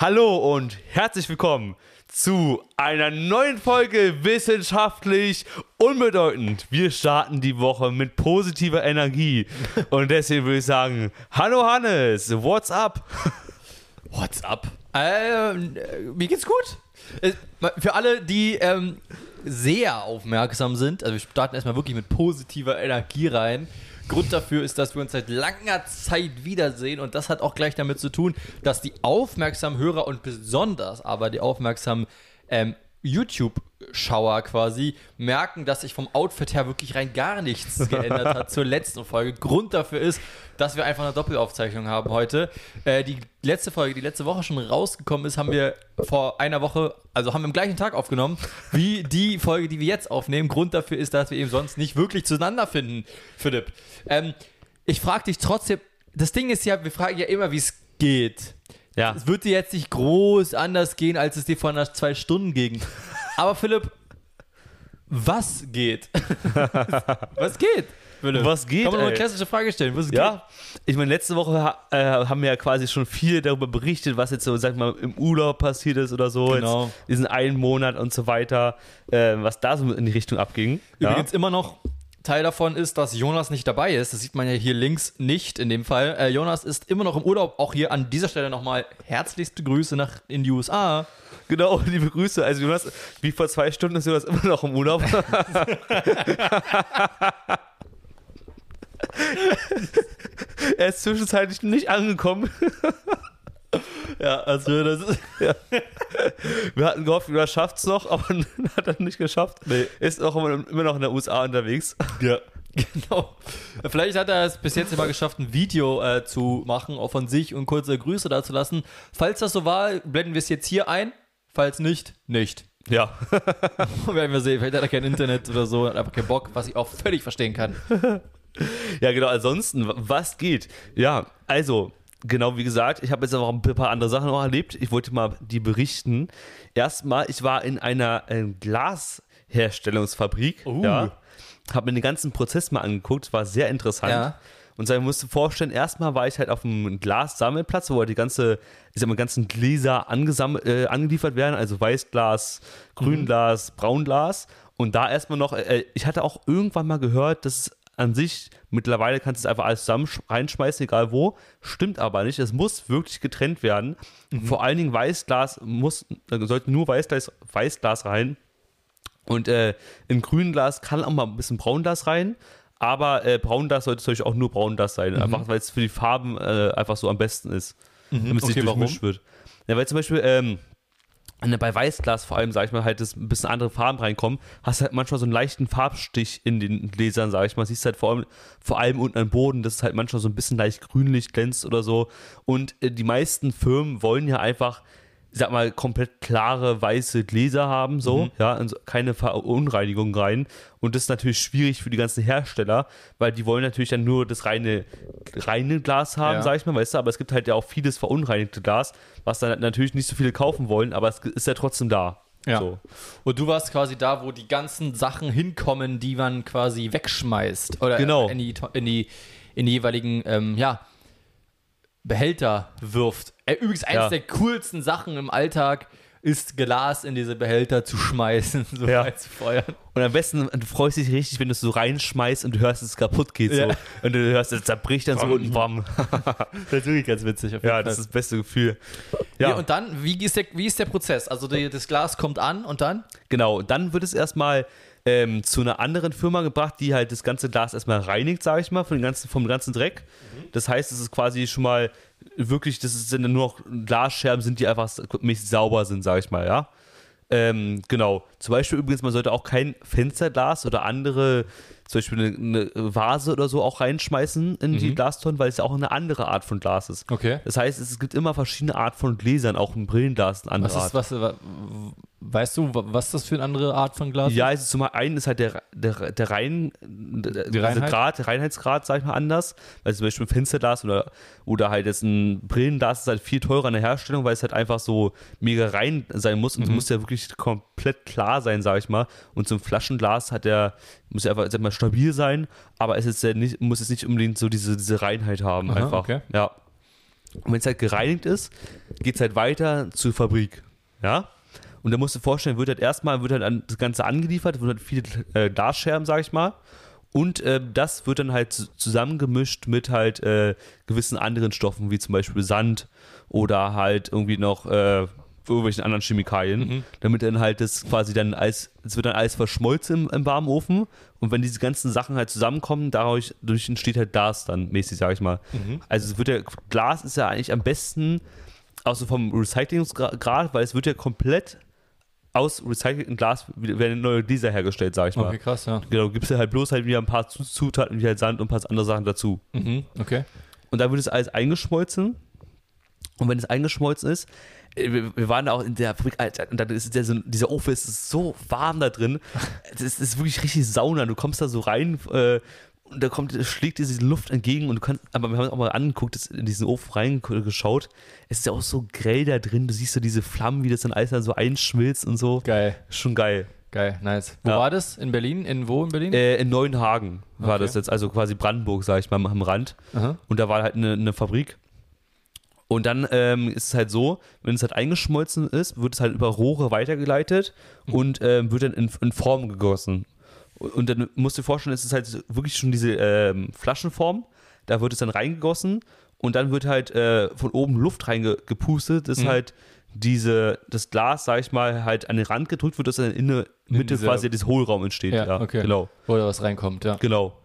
Hallo und herzlich willkommen zu einer neuen Folge Wissenschaftlich Unbedeutend. Wir starten die Woche mit positiver Energie und deswegen würde ich sagen, hallo Hannes, what's up? What's up? Ähm, äh, mir geht's gut. Äh, Für alle, die ähm, sehr aufmerksam sind, also wir starten erstmal wirklich mit positiver Energie rein. Grund dafür ist, dass wir uns seit langer Zeit wiedersehen und das hat auch gleich damit zu tun, dass die aufmerksamen Hörer und besonders aber die aufmerksamen ähm, YouTube-Schauer quasi merken, dass sich vom Outfit her wirklich rein gar nichts geändert hat zur letzten Folge. Grund dafür ist, dass wir einfach eine Doppelaufzeichnung haben heute. Äh, die letzte Folge, die letzte Woche schon rausgekommen ist, haben wir vor einer Woche, also haben wir am gleichen Tag aufgenommen, wie die Folge, die wir jetzt aufnehmen. Grund dafür ist, dass wir eben sonst nicht wirklich zueinander finden, Philipp. Ähm, ich frage dich trotzdem, das Ding ist ja, wir fragen ja immer, wie es geht. Ja, Es wird dir jetzt nicht groß anders gehen, als es dir vor einer zwei Stunden ging. Aber Philipp, was geht? was geht? Philipp? Was geht, Kann man eine klassische Frage stellen. Was geht? ja. Ich meine, letzte Woche äh, haben wir ja quasi schon viel darüber berichtet, was jetzt so, sag mal, im Urlaub passiert ist oder so. Genau. Jetzt diesen einen Monat und so weiter, äh, was da so in die Richtung abging. Übrigens immer noch Teil davon ist, dass Jonas nicht dabei ist. Das sieht man ja hier links nicht in dem Fall. Äh, Jonas ist immer noch im Urlaub. Auch hier an dieser Stelle nochmal herzlichste Grüße nach in die USA. Genau, liebe Grüße. Also Jonas, wie vor zwei Stunden ist Jonas immer noch im Urlaub. er ist zwischenzeitlich nicht angekommen. Ja, also das ist. Wir hatten gehofft, Jonas schafft es noch, aber hat er nicht geschafft. Nee. Ist auch immer, immer noch in der USA unterwegs. Ja. Genau. Vielleicht hat er es bis jetzt immer geschafft, ein Video äh, zu machen, auch von sich und kurze Grüße da zu lassen. Falls das so war, blenden wir es jetzt hier ein. Falls nicht, nicht. Ja. Werden wir sehen. Vielleicht hat er kein Internet oder so, hat einfach keinen Bock, was ich auch völlig verstehen kann. Ja, genau. Ansonsten, wa- was geht? Ja, also, genau wie gesagt, ich habe jetzt noch ein paar andere Sachen noch erlebt. Ich wollte mal die berichten. Erstmal, ich war in einer äh, Glasherstellungsfabrik. Uh. Ja. Habe mir den ganzen Prozess mal angeguckt. War sehr interessant. Ja. Und so, ich musste vorstellen, erstmal war ich halt auf einem Glassammelplatz, wo halt die ganze, ich sag mal, ganzen Gläser angesammelt, äh, angeliefert werden, also Weißglas, Grünglas, Braunglas. Und da erstmal noch, äh, ich hatte auch irgendwann mal gehört, dass es an sich, mittlerweile kannst du es einfach alles zusammen sch- reinschmeißen, egal wo. Stimmt aber nicht. Es muss wirklich getrennt werden. Vor allen Dingen Weißglas muss, sollte nur Weißglas, Weißglas rein. Und äh, in Grünglas kann auch mal ein bisschen Braunglas rein. Aber äh, Braunglas sollte natürlich auch nur Braunglas sein. Mhm. Einfach weil es für die Farben äh, einfach so am besten ist. Damit es Okay, nicht warum? durchmischt wird. Ja, weil zum Beispiel ähm, bei Weißglas vor allem, sag ich mal, halt das ein bisschen andere Farben reinkommen, hast halt manchmal so einen leichten Farbstich in den Gläsern, sag ich mal. Siehst halt vor allem, vor allem unten am Boden, dass es halt manchmal so ein bisschen leicht grünlich glänzt oder so. Und äh, die meisten Firmen wollen ja einfach, ich sag mal, komplett klare weiße Gläser haben, so, Mhm. ja, also keine Verunreinigung rein. Und das ist natürlich schwierig für die ganzen Hersteller, weil die wollen natürlich dann nur das reine, reine Glas haben, Ja. sag ich mal, weißt du, aber es gibt halt ja auch vieles verunreinigte Glas, was dann natürlich nicht so viele kaufen wollen, aber es ist ja trotzdem da. Ja. So. Und du warst quasi da, wo die ganzen Sachen hinkommen, die man quasi wegschmeißt. Oder Genau. in, die, in, die, in die jeweiligen, ähm, ja, Behälter wirft. Äh, übrigens, eines Ja. der coolsten Sachen im Alltag ist, Glas in diese Behälter zu schmeißen, so Ja. zu feuern. Und am besten, du freust dich richtig, wenn du es so reinschmeißt und du hörst, dass es kaputt geht. Ja. So. Und du hörst, es zerbricht dann so und bam. Das ist wirklich ganz witzig. Auf jeden Ja, das Fall. ist das beste Gefühl. Ja. Ja, und dann, wie ist, der, wie ist der Prozess? Also die, das Glas kommt an und dann? genau. Dann wird es erstmal ähm, zu einer anderen Firma gebracht, die halt das ganze Glas erstmal reinigt, sage ich mal, von ganzen, vom ganzen Dreck. Das heißt, es ist quasi schon mal wirklich, das sind dann nur noch Glasscherben sind, die einfach mäßig sauber sind, sage ich mal, ja. Ähm, genau. Zum Beispiel übrigens, man sollte auch kein Fensterglas oder andere, zum Beispiel eine, eine Vase oder so auch reinschmeißen in die Glastonnen, weil es ja auch eine andere Art von Glas ist. Okay. Das heißt, es gibt immer verschiedene Art von Gläsern, auch ein Brillenglas eine andere Was Art. ist, was, wa- weißt du, wa- was das für eine andere Art von Glas Ja, also zum einen ist halt der, der, der Rein, der, Reinheit? Grad, der Reinheitsgrad, sag ich mal, anders. Weil zum Beispiel ein Fensterglas oder, oder halt jetzt ein Brillenglas ist halt viel teurer in der Herstellung, weil es halt einfach so mega rein sein muss und es muss ja wirklich komplett klar sein, sag ich mal. Und so ein Flaschenglas hat der, muss ja einfach sag mal, stabil sein, aber es ist ja nicht, muss jetzt nicht unbedingt so diese, diese Reinheit haben, Aha, einfach. okay. Ja. Und wenn es halt gereinigt ist, geht es halt weiter zur Fabrik. Ja? Und da musst du dir vorstellen, wird halt erstmal wird halt das Ganze angeliefert, wird halt viele äh, Glasscherben, sag ich mal. Und äh, das wird dann halt zu- zusammengemischt mit halt äh, gewissen anderen Stoffen, wie zum Beispiel Sand oder halt irgendwie noch äh, irgendwelchen anderen Chemikalien, Mhm. damit dann halt das quasi dann Eis, es wird dann alles verschmolzen im, im warmen Ofen und wenn diese ganzen Sachen halt zusammenkommen, dadurch, entsteht halt Glas dann mäßig, sag ich mal. Mhm. Also es wird ja, Glas ist ja eigentlich am besten, außer vom Recyclingsgrad, weil es wird ja komplett aus recyceltem Glas werden neue Gläser hergestellt, sag ich mal. Okay, krass, ja. Genau, gibst du halt bloß halt wieder ein paar Zu- Zutaten wie halt Sand und ein paar andere Sachen dazu. Mhm, okay. Und dann wird es alles eingeschmolzen. Und wenn es eingeschmolzen ist, äh, wir, waren da auch in der Fabrik, Alter, und dann ist der, dieser Ofen ist so warm da drin. Das ist wirklich richtig Sauna. Du kommst da so rein äh, und da kommt, schlägt dir diese Luft entgegen und du kannst, aber wir haben uns auch mal angeguckt, in diesen Ofen reingeschaut. Es ist ja auch so grell da drin. Du siehst so diese Flammen, wie das dann alles dann so einschmilzt und so. Geil, Schon geil. geil, nice. Wo Ja. war das? In Berlin? In wo in Berlin? Äh, in Neuenhagen war Okay. das jetzt, also quasi Brandenburg, sag ich mal, am Rand. Aha. Und da war halt eine, eine Fabrik. Und dann ähm, ist es halt so, wenn es halt eingeschmolzen ist, wird es halt über Rohre weitergeleitet und ähm, wird dann in, in Form gegossen. Und dann musst du dir vorstellen, es ist halt wirklich schon diese ähm, Flaschenform. Da wird es dann reingegossen und dann wird halt äh, von oben Luft reingepustet, dass Mhm. halt diese, das Glas, sag ich mal, halt an den Rand gedrückt wird, dass dann in der Mitte diese- quasi dieses Hohlraum entsteht. Ja, okay. Genau. Wo da was reinkommt, ja. Genau.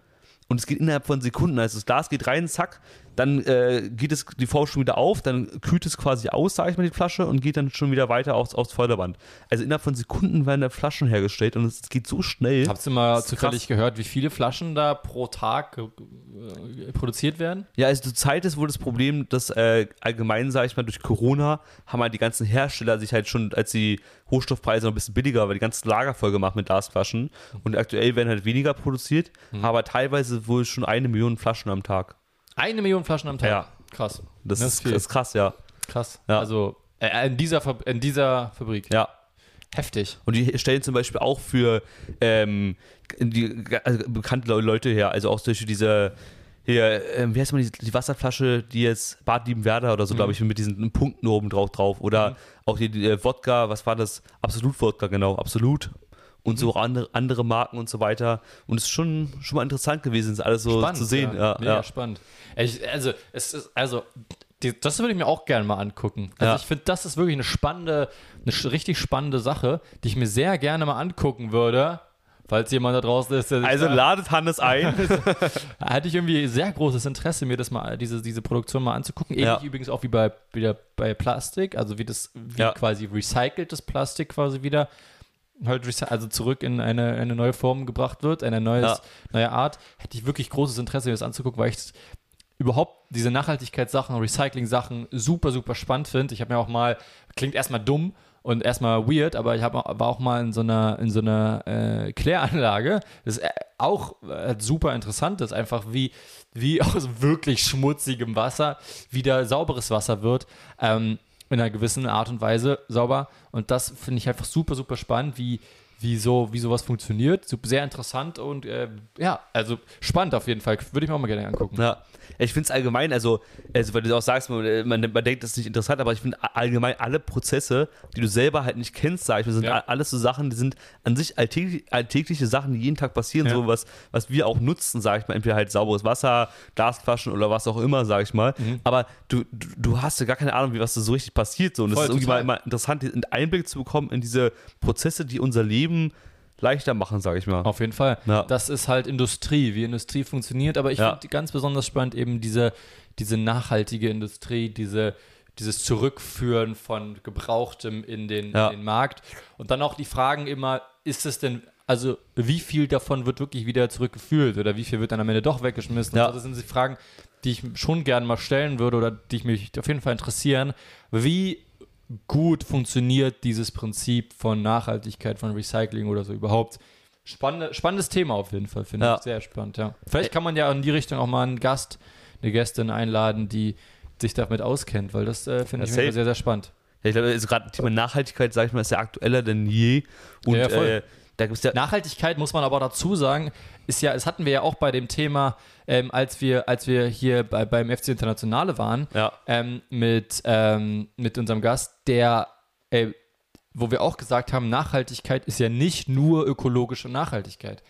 Und es geht innerhalb von Sekunden. Also das Glas geht rein, zack, dann äh, geht es die Form schon wieder auf, dann kühlt es quasi aus, sage ich mal, die Flasche und geht dann schon wieder weiter aufs, aufs Förderband. Also innerhalb von Sekunden werden da Flaschen hergestellt und es geht so schnell. Habt ihr mal zufällig krass. gehört, wie viele Flaschen da pro Tag äh, produziert werden? Ja, also zur Zeit ist wohl das Problem, dass äh, allgemein, sage ich mal, durch Corona haben halt die ganzen Hersteller sich halt schon, als die Rohstoffpreise noch ein bisschen billiger, weil die ganzen Lager voll gemacht mit Glasflaschen und aktuell werden halt weniger produziert, aber teilweise wohl schon eine Million Flaschen am Tag. Eine Million Flaschen am Tag. Ja. Krass. Das, Das ist ist, ist krass, ja. Krass. Ja. Also äh, in, dieser Fab in dieser Fabrik. Ja. Heftig. Und die stellen zum Beispiel auch für ähm, die also bekannte Le- Leute her, also auch Beispiel diese hier, ähm, wie heißt man, die, die Wasserflasche, die jetzt Bad Liebenwerder oder so, Mhm. glaube ich, mit diesen Punkten oben drauf drauf. Oder auch die, die äh, Wodka, was war das? Absolut Wodka, genau, absolut. Und Mhm. so andere, andere Marken und so weiter. Und es ist schon, schon mal interessant gewesen, das alles so zu sehen. Ja, Mega ja. spannend. Ich, also, es ist, also, die, das würde ich mir auch gerne mal angucken. Also, Ja. ich finde, das ist wirklich eine spannende, eine richtig spannende Sache, die ich mir sehr gerne mal angucken würde. Falls jemand da draußen ist, der sich Also da- ladet Hannes ein. hatte ich irgendwie sehr großes Interesse, mir das mal, diese, diese Produktion mal anzugucken. Ähnlich Ja. übrigens auch wie bei, wieder bei Plastik, also wie das, wie Ja. quasi recyceltes Plastik quasi wieder halt also zurück in eine, eine neue Form gebracht wird, eine neues, Ja. neue Art. Hätte ich wirklich großes Interesse, mir das anzugucken, weil ich überhaupt diese Nachhaltigkeitssachen, Recycling-Sachen super, super spannend finde. Ich habe mir auch mal, klingt erstmal dumm und erstmal weird, aber ich hab, war auch mal in so einer, in so einer äh, Kläranlage. Das ist äh, auch äh, super interessant, das ist einfach wie, wie aus wirklich schmutzigem Wasser wieder sauberes Wasser wird. Ähm, in einer gewissen Art und Weise sauber. Und das finde ich einfach super, super spannend, wie, wie, so, wie sowas funktioniert. Sehr interessant und äh, ja, also spannend auf jeden Fall. Würde ich mir auch mal gerne angucken. Ja, ich finde es allgemein, also, also, weil du auch sagst, man, man, man denkt, das ist nicht interessant, aber ich finde allgemein alle Prozesse, die du selber halt nicht kennst, sag ich mal, sind Ja. alles so Sachen, die sind an sich alltäglich, alltägliche Sachen, die jeden Tag passieren, Ja. so was, was wir auch nutzen, sag ich mal, entweder halt sauberes Wasser, Glasflaschen oder was auch immer, sag ich mal. Mhm. Aber du, du, du hast ja gar keine Ahnung, wie was da so richtig passiert. So. Und es ist irgendwie mal, mal interessant, einen Einblick zu bekommen in diese Prozesse, die unser Leben leichter machen, sag ich mal. Auf jeden Fall. Ja. Das ist halt Industrie, wie Industrie funktioniert. Aber ich Ja. finde ganz besonders spannend eben diese, diese nachhaltige Industrie, diese, dieses Zurückführen von Gebrauchtem in den, Ja. in den Markt. Und dann auch die Fragen immer, ist es denn, also wie viel davon wird wirklich wieder zurückgeführt oder wie viel wird dann am Ende doch weggeschmissen? Ja. Und so, das sind die Fragen, die ich schon gerne mal stellen würde oder die ich mich auf jeden Fall interessieren. Wie gut funktioniert dieses Prinzip von Nachhaltigkeit, von Recycling oder so überhaupt? Spannende, spannendes Thema auf jeden Fall, finde Ja. ich. Sehr spannend, ja. Vielleicht kann man ja in die Richtung auch mal einen Gast, eine Gästin einladen, die sich damit auskennt, weil das äh, finde ich sehr, sehr spannend. Ja, ich glaube, also gerade Thema Nachhaltigkeit, sag ich mal, ist ja aktueller denn je. Und Ja, äh, Da gibt's ja. Nachhaltigkeit muss man aber dazu sagen, ist ja, das hatten wir ja auch bei dem Thema, ähm, als wir, als wir hier bei, beim FC Internationale waren, Ja. ähm, mit, ähm, mit unserem Gast, der, äh, wo wir auch gesagt haben, Nachhaltigkeit ist ja nicht nur ökologische Nachhaltigkeit.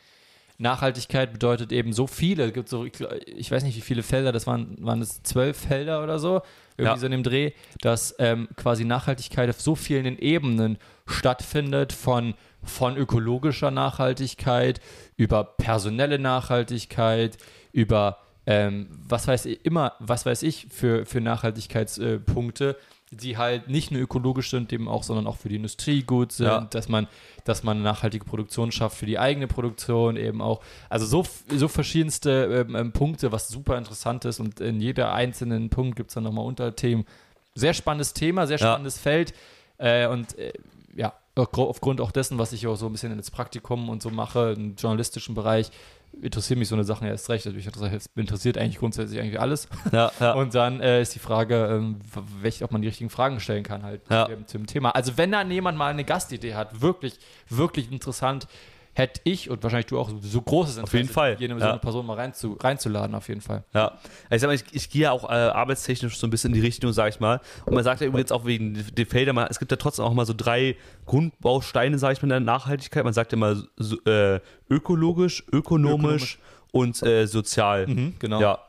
Nachhaltigkeit bedeutet eben so viele, es gibt so, ich weiß nicht wie viele Felder, das waren, waren es zwölf Felder oder so, irgendwie Ja. so in dem Dreh, dass ähm, quasi Nachhaltigkeit auf so vielen Ebenen stattfindet, von, von ökologischer Nachhaltigkeit, über personelle Nachhaltigkeit, über ähm, was weiß ich, immer, was weiß ich für, für Nachhaltigkeitspunkte, äh, die halt nicht nur ökologisch sind, eben auch, sondern auch für die Industrie gut sind, Ja. dass man, dass man eine nachhaltige Produktion schafft für die eigene Produktion eben auch. Also so, so verschiedenste ähm, ähm, Punkte, was super interessant ist und in jeder einzelnen Punkt gibt es dann nochmal Unterthemen. Sehr spannendes Thema, sehr Ja. spannendes Feld äh, und äh, ja, aufgrund auch dessen, was ich auch so ein bisschen ins Praktikum und so mache, im journalistischen Bereich, interessiert mich so eine Sache erst recht. Also mich interessiert, eigentlich grundsätzlich irgendwie alles. Ja, ja. Und dann äh, ist die Frage, ähm, w- welche, ob man die richtigen Fragen stellen kann halt Ja. zu dem- zum Thema. Also wenn dann jemand mal eine Gastidee hat, wirklich, wirklich interessant, hätte ich und wahrscheinlich du auch so großes Interesse, jeden Fall, jene so ja. eine Person mal reinzu, reinzuladen, auf jeden Fall. Ja, ich sag mal, ich, ich gehe ja auch äh, arbeitstechnisch so ein bisschen in die Richtung, sag ich mal. Und man sagt ja übrigens auch wegen den Feldern, es gibt ja trotzdem auch mal so drei Grundbausteine, sag ich mal, in der Nachhaltigkeit. Man sagt ja immer so, äh, ökologisch, ökonomisch, Ökonomisch. und äh, sozial. genau. Ja.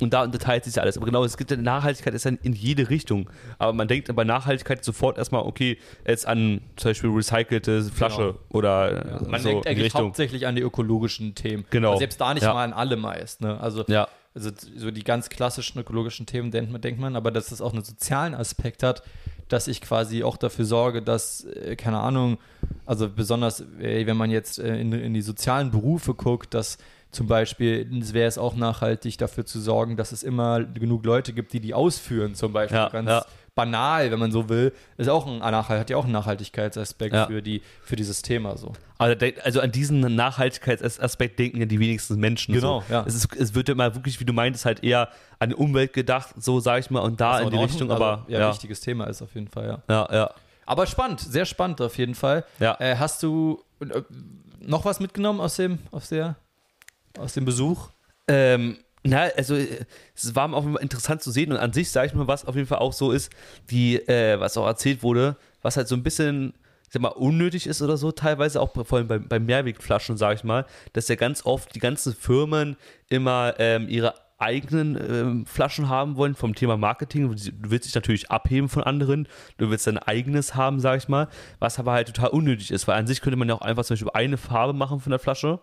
Und da unterteilt sich ja alles. Aber genau, es gibt ja Nachhaltigkeit ist ja in jede Richtung. Aber man denkt bei Nachhaltigkeit sofort erstmal, okay, jetzt an zum Beispiel recycelte Flasche Genau. oder äh, Man so denkt eigentlich Richtung. hauptsächlich an die ökologischen Themen. Genau. Aber selbst da nicht Ja. mal an alle meist. Ne? Also, Ja. also so die ganz klassischen ökologischen Themen denkt man, denkt man, aber dass es auch einen sozialen Aspekt hat, dass ich quasi auch dafür sorge, dass, äh, keine Ahnung, also besonders, wenn man jetzt äh, in, in die sozialen Berufe guckt, dass zum Beispiel wäre es auch nachhaltig dafür zu sorgen, dass es immer genug Leute gibt, die die ausführen, zum Beispiel. Ja, Ganz ja. banal, wenn man so will, ist auch ein Nachhalt, hat ja auch einen Nachhaltigkeitsaspekt Ja. für, die, für dieses Thema so. Also, also an diesen Nachhaltigkeitsaspekt denken ja die wenigsten Menschen. Genau, so. ja. Es, ist, es wird ja immer wirklich, wie du meintest, halt eher an die Umwelt gedacht, so sage ich mal, und da in die Ordnung- Richtung, also, aber ja, ja, wichtiges Thema ist auf jeden Fall, ja. ja, ja. Aber spannend, sehr spannend auf jeden Fall. Ja. Äh, hast du äh, noch was mitgenommen aus dem, aus der, aus dem Besuch? Ähm, na, also äh, es war auch interessant zu sehen und an sich sage ich mal, was auf jeden Fall auch so ist, die, äh, was auch erzählt wurde, was halt so ein bisschen, ich sag mal, unnötig ist oder so, teilweise auch vor allem bei, bei Mehrwegflaschen, sage ich mal, dass ja ganz oft die ganzen Firmen immer ähm, ihre eigenen ähm, Flaschen haben wollen vom Thema Marketing. Du willst dich natürlich abheben von anderen, du willst dein eigenes haben, sage ich mal, was aber halt total unnötig ist, weil an sich könnte man ja auch einfach zum Beispiel eine Farbe machen von der Flasche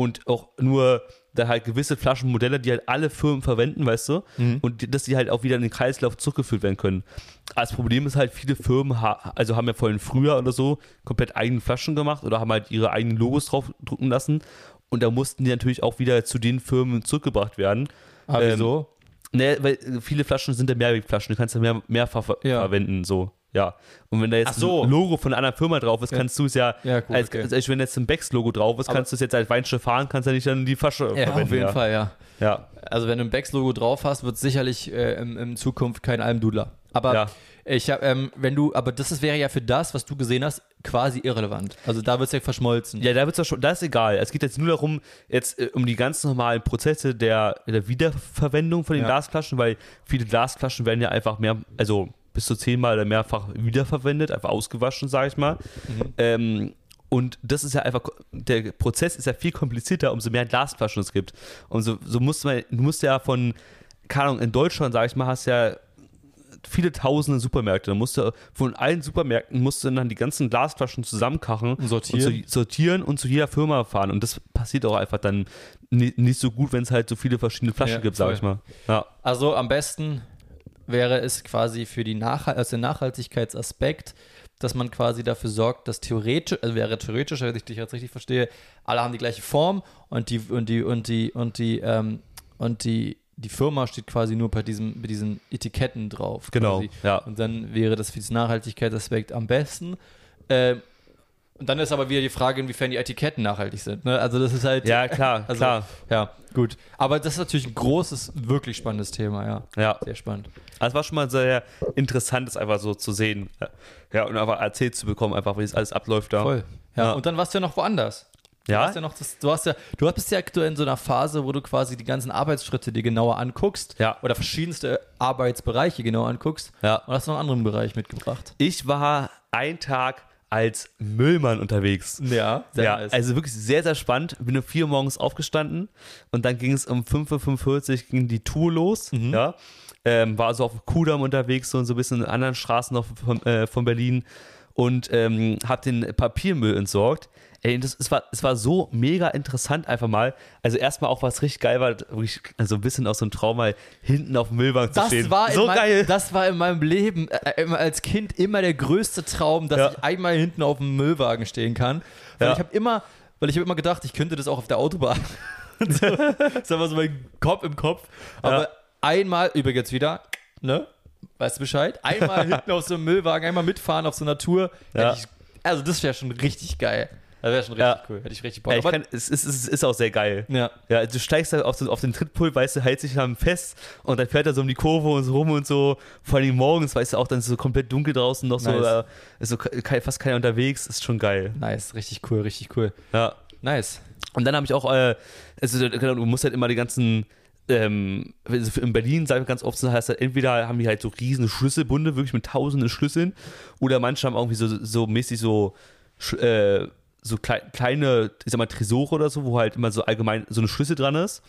und auch nur da halt gewisse Flaschenmodelle, die halt alle Firmen verwenden, weißt du, und die, dass die halt auch wieder in den Kreislauf zurückgeführt werden können. Aber Das Problem ist halt, viele Firmen ha also haben ja vorhin früher oder so komplett eigene Flaschen gemacht oder haben halt ihre eigenen Logos drauf drucken lassen und da mussten die natürlich auch wieder zu den Firmen zurückgebracht werden. Ah, Ähm, wieso? Ne, weil viele Flaschen sind ja Mehrwegflaschen, du kannst ja mehr, mehrfach ver Ja. verwenden, so. Ja. Und wenn da jetzt so. ein Logo von einer anderen Firma drauf ist, kannst du es ja, Ja, gut, als, okay. als wenn jetzt ein Becks-Logo drauf ist, Aber- kannst du es jetzt als Weinschiff fahren, kannst ja nicht dann die Flasche Ja, verwenden. auf jeden ja. Fall, ja. Ja. Also wenn du ein Becks-Logo drauf hast, wird es sicherlich äh, in, in Zukunft kein Almdudler. Aber Ja. ich hab, ähm, wenn du, aber das ist, wäre ja für das, was du gesehen hast, quasi irrelevant. Also da wird es ja verschmolzen. Ja, da wird's ja schon, das ist egal. Es geht jetzt nur darum, jetzt äh, um die ganz normalen Prozesse der, der Wiederverwendung von den Ja. Glasflaschen, weil viele Glasflaschen werden ja einfach mehr, also bis zu zehnmal oder mehrfach wiederverwendet, einfach ausgewaschen, sage ich mal. Mhm. Ähm, und das ist ja einfach, der Prozess ist ja viel komplizierter, umso mehr Glasflaschen es gibt. Und so, so musst man, du musst ja von, keine Ahnung, in Deutschland, sage ich mal, hast ja viele tausende Supermärkte. Da musst du von allen Supermärkten musst du dann die ganzen Glasflaschen zusammenkachen Und sortieren. und zu, sortieren und zu jeder Firma fahren. Und das passiert auch einfach dann ni- nicht so gut, wenn es halt so viele verschiedene Flaschen Ja, gibt, sag voll. ich mal. Ja. Also am besten wäre es quasi für die Nachhalt also den Nachhaltigkeitsaspekt, dass man quasi dafür sorgt, dass theoretisch, also wäre theoretisch, wenn ich dich jetzt richtig verstehe, alle haben die gleiche Form und die und die und die und die ähm, und die die Firma steht quasi nur bei diesem bei diesen Etiketten drauf. Genau, Quasi. ja. Und dann wäre das für diesen Nachhaltigkeitsaspekt am besten. Ähm, Und dann ist aber wieder die Frage, inwiefern die Etiketten nachhaltig sind. Ne? Also das ist halt. Ja, klar, also, klar. Ja, gut. Aber das ist natürlich ein großes, wirklich spannendes Thema, ja. Ja. Sehr spannend. Also es war schon mal sehr interessant, das einfach so zu sehen. Ja, und einfach erzählt zu bekommen, einfach, wie es alles abläuft da. Voll. Ja. Ja. Und dann warst du ja noch woanders. Du Ja? hast ja noch das, du hast ja, du bist ja aktuell in so einer Phase, wo du quasi die ganzen Arbeitsschritte dir genauer anguckst. Ja. Oder verschiedenste Arbeitsbereiche genauer anguckst. Ja. Und hast noch einen anderen Bereich mitgebracht. Ich war einen Tag als Müllmann unterwegs. Ja, sehr ja, nice. also wirklich sehr, sehr spannend. Bin um 4 Uhr morgens aufgestanden und dann ging es um 5.45 Uhr ging die Tour los. Mhm. Ja. Ähm, war so auf Kudamm unterwegs so, und so ein bisschen in anderen Straßen noch von, äh, von Berlin und ähm, habe den Papiermüll entsorgt. Ey, das, es, war, es war so mega interessant einfach mal. Also erstmal auch, was richtig geil war, wirklich, also ein bisschen aus so einem Traum mal hinten auf dem Müllwagen zu das stehen. war, so in mein, geil. das war in meinem Leben äh, immer als Kind immer der größte Traum, dass Ja. ich einmal hinten auf dem Müllwagen stehen kann. Weil Ja. ich habe immer, weil ich habe immer gedacht, ich könnte das auch auf der Autobahn. so, das war so mein Kopf im Kopf. Aber Ja. einmal, übrigens wieder, ne? Weißt du Bescheid? Einmal hinten auf so einem Müllwagen, einmal mitfahren auf so einer Tour. Ja. Ich, also das wäre schon richtig geil. Das wäre schon richtig Ja. cool. Hätte ich richtig Bock. Ja, ich kann, es, ist, es ist auch sehr geil. ja. Ja, du steigst da auf, so, auf den Trittpult, weißt du, hält sich dann fest und dann fährt er so um die Kurve und so rum und so. Vor allem morgens, weißt du, auch dann ist es so komplett dunkel draußen, noch so, Nice. äh, ist so fast keiner unterwegs, ist schon geil. Nice, richtig cool, richtig cool. Ja. Nice. Und dann habe ich auch, äh, also genau, du musst halt immer die ganzen, ähm, also in Berlin, sagen wir ganz oft, so heißt halt, entweder haben die halt so riesen Schlüsselbunde, wirklich mit tausenden Schlüsseln, oder manche haben irgendwie so, so mäßig so, äh, so klei kleine, ich sag mal, Tresore oder so, wo halt immer so allgemein so eine Schlüssel dran ist.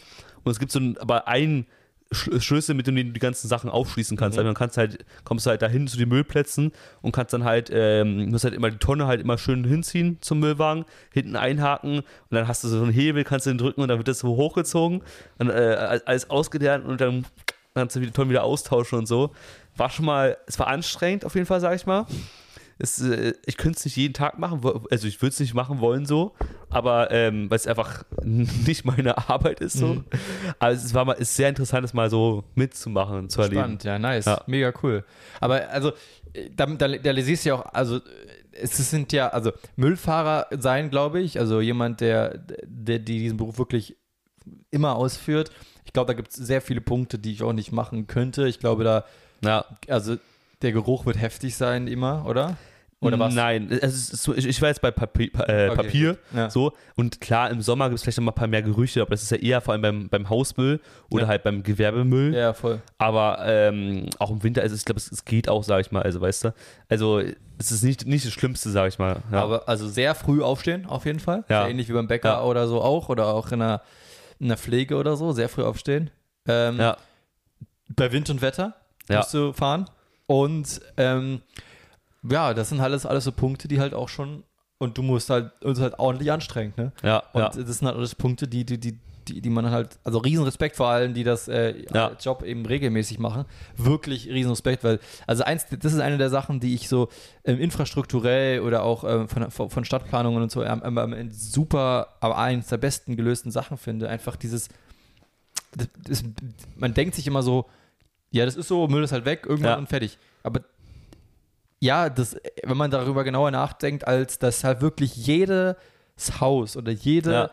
Und es gibt so ein, aber einen Sch Schlüssel, mit dem du die ganzen Sachen aufschließen kannst. Mhm. Also dann kannst du halt, kommst halt dahin zu den Müllplätzen und kannst dann halt, ähm, musst halt immer die Tonne halt immer schön hinziehen zum Müllwagen, hinten einhaken und dann hast du so einen Hebel, kannst du den drücken und dann wird das so hochgezogen, dann äh, alles ausgelernt und dann kannst du die Tonnen wieder austauschen und so. War schon mal, es war anstrengend auf jeden Fall, sag ich mal. Es, äh, ich könnte es nicht jeden Tag machen, also ich würde es nicht machen wollen so, aber ähm, weil es einfach nicht meine Arbeit ist so. Mhm. Aber es war mal, ist sehr interessant, das mal so mitzumachen, zu erleben. Spannend, ja, nice. Ja. Mega cool. Aber also, äh, da, da, da siehst du ja auch, also, es sind ja, also Müllfahrer sein, glaube ich, also jemand, der, der die diesen Beruf wirklich immer ausführt. Ich glaube, da gibt es sehr viele Punkte, die ich auch nicht machen könnte. Ich glaube, da, Ja. also der Geruch wird heftig sein immer, oder? Oder was? Nein, es ist ich, war jetzt bei Papier, äh, Okay, Papier. Ja. so und klar, im Sommer gibt es vielleicht noch mal ein paar mehr Gerüche, aber das ist ja eher vor allem beim, beim Hausmüll oder Ja. halt beim Gewerbemüll. Ja, voll. Aber ähm, auch im Winter, also ich glaube, es, es geht auch, sage ich mal, also weißt du. Also es ist nicht, nicht das Schlimmste, sage ich mal. Ja. Aber also sehr früh aufstehen, auf jeden Fall. Ja. Sehr ähnlich wie beim Bäcker oder so auch. Oder auch in der, in der Pflege oder so. Sehr früh aufstehen. Ähm, ja. bei Wind und Wetter Ja. musst du fahren. Und ähm, ja, das sind alles, alles so Punkte, die halt auch schon, und du musst halt uns halt ordentlich anstrengen, ne? Ja, Und ja. das sind halt alles Punkte, die, die, die, die, die man halt, also Riesenrespekt vor allen, die das äh, Ja. Job eben regelmäßig machen. Wirklich Riesenrespekt, weil, also eins, das ist eine der Sachen, die ich so ähm, infrastrukturell oder auch ähm, von, von Stadtplanungen und so ähm, ähm, super, aber eines der besten gelösten Sachen finde. Einfach dieses, das, das, man denkt sich immer so, ja, das ist so, Müll ist halt weg, irgendwann Ja. und fertig. Aber ja, das, wenn man darüber genauer nachdenkt, als dass halt wirklich jedes Haus oder jede Ja.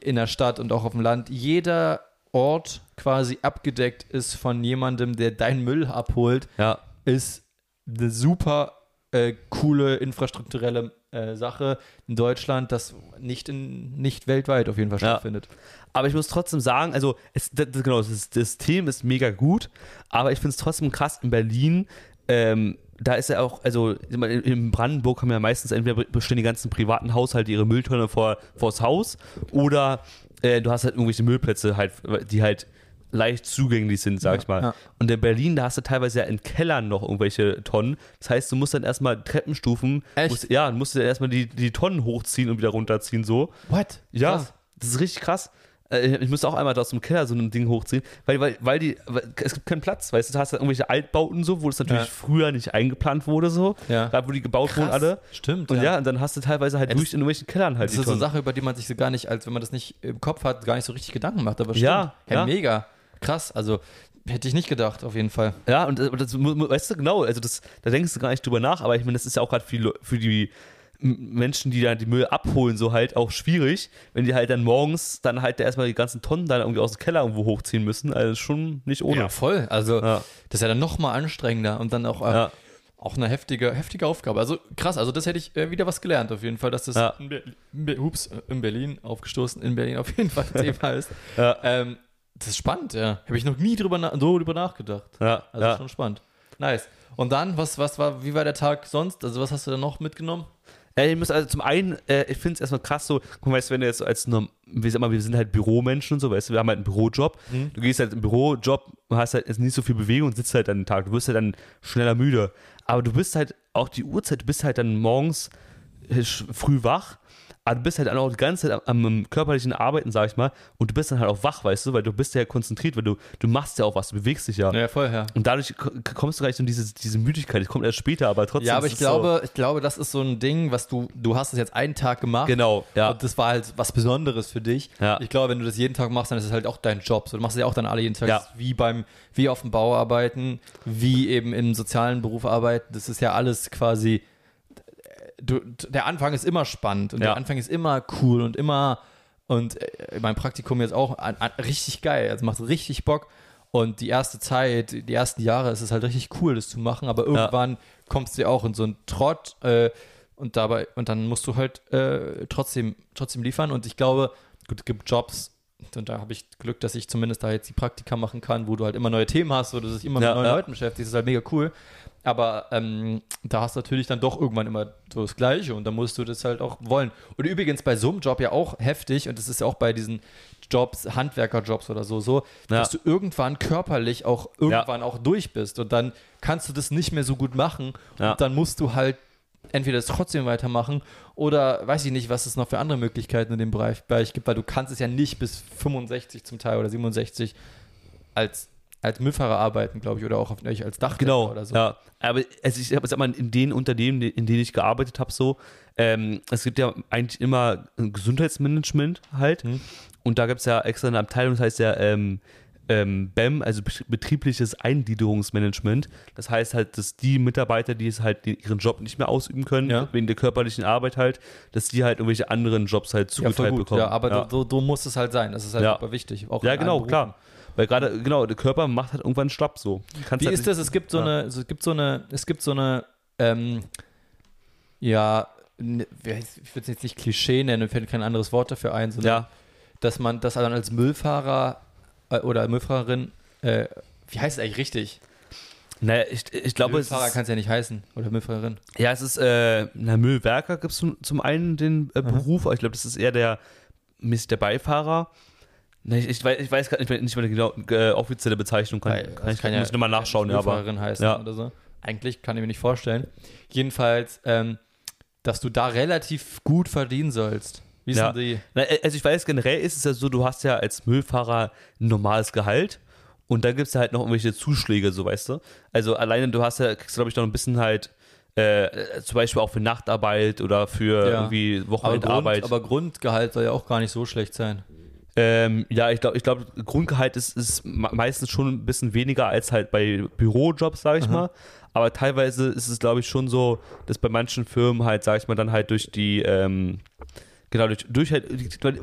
in der Stadt und auch auf dem Land, jeder Ort quasi abgedeckt ist von jemandem, der deinen Müll abholt, ja. ist eine super äh, coole infrastrukturelle äh, Sache in Deutschland, das nicht, in, nicht weltweit auf jeden Fall Ja. stattfindet. Aber ich muss trotzdem sagen, also es, das, das- genau, das System ist mega gut, aber ich finde es trotzdem krass in Berlin. Ähm, da ist ja auch, also in Brandenburg haben ja meistens entweder bestehen die ganzen privaten Haushalte ihre Mülltonne vor vors Haus oder äh, du hast halt irgendwelche Müllplätze halt, die halt leicht zugänglich sind, sag Ja, ich mal. ja. Und in Berlin, da hast du teilweise ja in Kellern noch irgendwelche Tonnen. Das heißt, du musst dann erstmal Treppenstufen, Echt? Musst, ja, du musst dann erstmal die, die Tonnen hochziehen und wieder runterziehen, so. What? Ja, Krass. das ist richtig krass. Äh, Ich musste auch einmal da aus dem Keller so ein Ding hochziehen, weil, weil, weil die, weil, es gibt keinen Platz, weißt du, du hast da irgendwelche Altbauten so, wo das natürlich Ja. früher nicht eingeplant wurde, so, Ja. da wo die gebaut wurden alle. Stimmt. Und ja. und dann hast du teilweise halt Ja, durch in irgendwelchen Kellern halt Das ist so eine. Sache, über die man sich so gar nicht, als wenn man das nicht im Kopf hat, gar nicht so richtig Gedanken macht. Aber stimmt. Ja, ja, ja. mega. Krass. Also hätte ich nicht gedacht, auf jeden Fall. Ja, und das, das weißt du, genau, also das, da denkst du gar nicht drüber nach, aber ich meine, das ist ja auch gerade für, für die Menschen, die dann die Müll abholen, so halt auch schwierig, wenn die halt dann morgens dann halt erstmal die ganzen Tonnen dann irgendwie aus dem Keller irgendwo hochziehen müssen. Also schon nicht ohne. Ja, voll. Also, Ja. das ist ja dann nochmal anstrengender und dann auch, äh, Ja. auch eine heftige, heftige Aufgabe. Also krass, also das hätte ich äh, wieder was gelernt, auf jeden Fall, dass das Ja. in, Ber in, Ber Ups, in Berlin aufgestoßen, in Berlin auf jeden Fall Thema ist. Ähm, das ist spannend, ja. Habe ich noch nie drüber, na so drüber nachgedacht. Ja, Also schon spannend. Nice. Und dann, was, was war, wie war der Tag sonst? Also, was hast du da noch mitgenommen? Ich muss also zum einen, äh, ich finde es erstmal krass so, guck mal, weißt wenn du jetzt so als, norm- wie sag mal, wir sind halt Büromenschen und so, weißt du, wir haben halt einen Bürojob. Du gehst halt im Bürojob, hast halt jetzt nicht so viel Bewegung und sitzt halt an den Tag. Du wirst halt dann schneller müde. Aber du bist halt auch die Uhrzeit, du bist halt dann morgens äh, früh wach. Aber du bist halt auch die ganze Zeit am, am körperlichen Arbeiten, sag ich mal, und du bist dann halt auch wach, weißt du, weil du bist ja konzentriert, weil du, du machst ja auch was, du bewegst dich ja. Ja, vorher. Und dadurch ko- kommst du gleich in diese, diese Müdigkeit, die kommt erst später, aber trotzdem. Ja, aber ich glaube, ich glaube, das ist so ein Ding, was du, du hast es jetzt einen Tag gemacht. So, genau, ja. Und das war halt was Besonderes für dich. Ja. Ich glaube, wenn du das jeden Tag machst, dann ist es halt auch dein Job. So, du machst es ja auch dann alle jeden Tag, Ja. Wie beim, wie auf dem Bau arbeiten, wie eben im sozialen Beruf arbeiten. Das ist ja alles quasi. Du, der Anfang ist immer spannend und Ja. der Anfang ist immer cool und immer und äh, mein Praktikum jetzt auch an, an, richtig geil. Also macht richtig Bock. Und die erste Zeit, die ersten Jahre ist es halt richtig cool, das zu machen, aber irgendwann kommst du ja auch in so einen Trott äh, und dabei, und dann musst du halt äh, trotzdem, trotzdem liefern. Und ich glaube, gut, es gibt Jobs, und da habe ich Glück, dass ich zumindest da jetzt die Praktika machen kann, wo du halt immer neue Themen hast, wo du dich immer Ja, mit neuen ja. Leuten beschäftigst, das ist halt mega cool. Aber ähm, da hast du natürlich dann doch irgendwann immer so das Gleiche und dann musst du das halt auch wollen. Und übrigens bei so einem Job ja auch heftig, und das ist ja auch bei diesen Jobs, Handwerkerjobs oder so, so, Ja. dass du irgendwann körperlich auch irgendwann auch durch bist und dann kannst du das nicht mehr so gut machen und dann musst du halt entweder das trotzdem weitermachen oder weiß ich nicht, was es noch für andere Möglichkeiten in dem Bereich, Bereich gibt, weil du kannst es ja nicht bis 65 zum Teil oder 67 als, als Müllfahrer arbeiten, glaube ich, oder auch auf, als Dachdecker Genau, oder so. ja. Aber also ich sag mal, in den Unternehmen, in denen ich gearbeitet habe, so, ähm, es gibt ja eigentlich immer ein Gesundheitsmanagement halt. Hm. Und da gibt es ja extra eine Abteilung, das heißt ja ähm, ähm, BEM, also Bet- betriebliches Eingliederungsmanagement. Das heißt halt, dass die Mitarbeiter, die es halt ihren Job nicht mehr ausüben können, Ja. wegen der körperlichen Arbeit halt, dass die halt irgendwelche anderen Jobs halt Ja, zugeteilt gut. bekommen. Ja, aber ja. So, so muss es halt sein. Das ist halt Ja. super wichtig. Auch ja genau, klar. Weil gerade, genau, der Körper macht halt irgendwann schlapp so. Kannst Wie halt ist das? Es gibt so Ja. eine, es gibt so eine, es gibt so eine, ähm, ja, ich würde es jetzt nicht Klischee nennen, mir fällt kein anderes Wort dafür ein, sondern Ja, dass man das dann als Müllfahrer äh, oder Müllfahrerin, äh, wie heißt es eigentlich richtig? naja, ich, ich glaube, Müllfahrer kann es ja nicht heißen oder Müllfahrerin. Ja, es ist, äh, na, Müllwerker gibt es zum, zum einen den äh, Beruf, aber ich glaube, das ist eher der, mäßig der Beifahrer. Ne, ich, ich weiß, ich weiß gar nicht mehr, nicht mehr die genau, äh, offizielle Bezeichnung, kann, Weil kann ich muss ich nochmal nachschauen, ja, aber. Müllfahrerin heißen ja. oder so. Eigentlich kann ich mir nicht vorstellen. Jedenfalls, ähm, dass du da relativ gut verdienen sollst. Wie Ja. sind die? Äh, also ich weiß, generell ist es ja so, du hast ja als Müllfahrer ein normales Gehalt und dann gibt es ja halt noch irgendwelche Zuschläge, so weißt du. Also alleine du hast ja, kriegst glaube ich noch ein bisschen halt, äh, äh, zum Beispiel auch für Nachtarbeit oder für Ja. irgendwie Aber, Wochenendarbeit. aber Grundgehalt soll ja auch gar nicht so schlecht sein. Ähm, ja, ich glaube, ich glaub, Grundgehalt ist, ist me- meistens schon ein bisschen weniger als halt bei Bürojobs, sage ich mal. Aber teilweise ist es, glaube ich, schon so, dass bei manchen Firmen halt, sage ich mal, dann halt durch die, ähm, genau, durch, durch halt,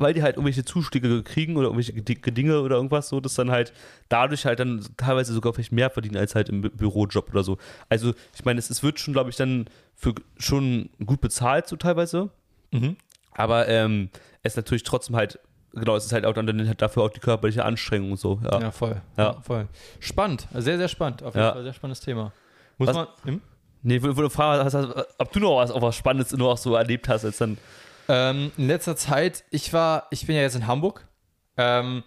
weil- die halt irgendwelche Zuschläge kriegen oder irgendwelche Dinge oder irgendwas so, dass dann halt dadurch halt dann teilweise sogar vielleicht mehr verdienen als halt im Bü- Bürojob oder so. Also, ich meine, es, es wird schon, glaube ich, dann für schon gut bezahlt so teilweise. Mhm. Aber ähm, es ist natürlich trotzdem halt, genau, es ist halt auch dann halt dafür auch die körperliche Anstrengung und so. Ja. Ja, voll. Ja. voll. Spannend. Sehr, sehr spannend. Auf jeden Ja. Fall sehr spannendes Thema. Muss Was- man. Hm? Nee, ich würde fragen, hast, hast, ob du noch was, auch was Spannendes nur auch so erlebt hast, als dann. Ähm, in letzter Zeit, ich war, ich bin ja jetzt in Hamburg. Ähm,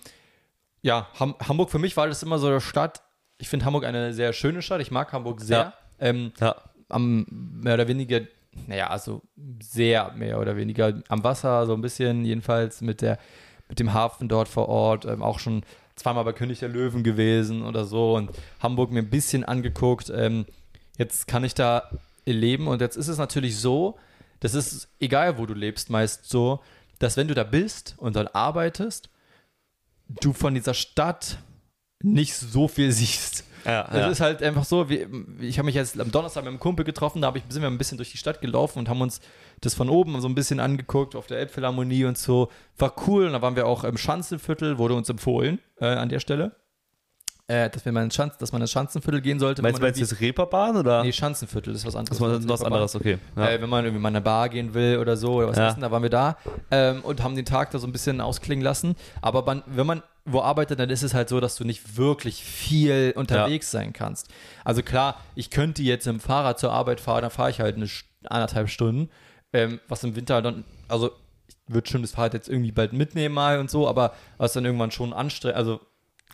ja, Ham Hamburg für mich war das immer so eine Stadt. Ich finde Hamburg eine sehr schöne Stadt. Ich mag Hamburg sehr. Ja. Ähm, Ja. am mehr oder weniger, naja, also sehr mehr oder weniger am Wasser, so ein bisschen, jedenfalls mit der, mit dem Hafen dort vor Ort, ähm, auch schon zweimal bei König der Löwen gewesen oder so und Hamburg mir ein bisschen angeguckt. Ähm, jetzt kann ich da leben und jetzt ist es natürlich so, das ist egal, wo du lebst, meist so, dass wenn du da bist und dann arbeitest, du von dieser Stadt nicht so viel siehst. Ja, es ja. ist halt einfach so, wie, ich habe mich jetzt am Donnerstag mit einem Kumpel getroffen, da ich, sind wir ein bisschen durch die Stadt gelaufen und haben uns das von oben so ein bisschen angeguckt auf der Elbphilharmonie und so. War cool und da waren wir auch im Schanzenviertel, wurde uns empfohlen äh, an der Stelle. Äh, dass, mal ins Schanz, dass man ins Schanzenviertel gehen sollte. wenn Meinst du man meinst du jetzt Reeperbahn oder? Nee, Schanzenviertel ist was anderes. das ist was anderes, okay. Ja. Äh, wenn man irgendwie mal in eine Bar gehen will oder so oder was Ja. essen, da waren wir da ähm, und haben den Tag da so ein bisschen ausklingen lassen. Aber man, wenn man wo arbeitet, dann ist es halt so, dass du nicht wirklich viel unterwegs sein kannst. Also klar, ich könnte jetzt im Fahrrad zur Arbeit fahren, dann fahre ich halt eine anderthalb Stunden, ähm, was im Winter dann, also ich würde schon das Fahrrad jetzt irgendwie bald mitnehmen mal und so, aber was dann irgendwann schon anstrengend, also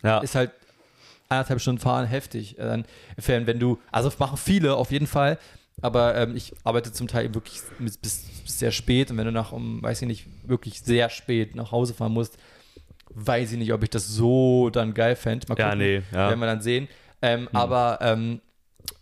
ja. ist halt anderthalb Stunden fahren heftig. Äh, Dann, wenn du, also machen viele auf jeden Fall, aber ähm, ich arbeite zum Teil wirklich bis, bis, sehr spät und wenn du nach um, weiß ich nicht, wirklich sehr spät nach Hause fahren musst, weiß ich nicht, ob ich das so dann geil fände. Mal Ja, gucken, nee, ja. werden wir dann sehen. Ähm, Aber ähm,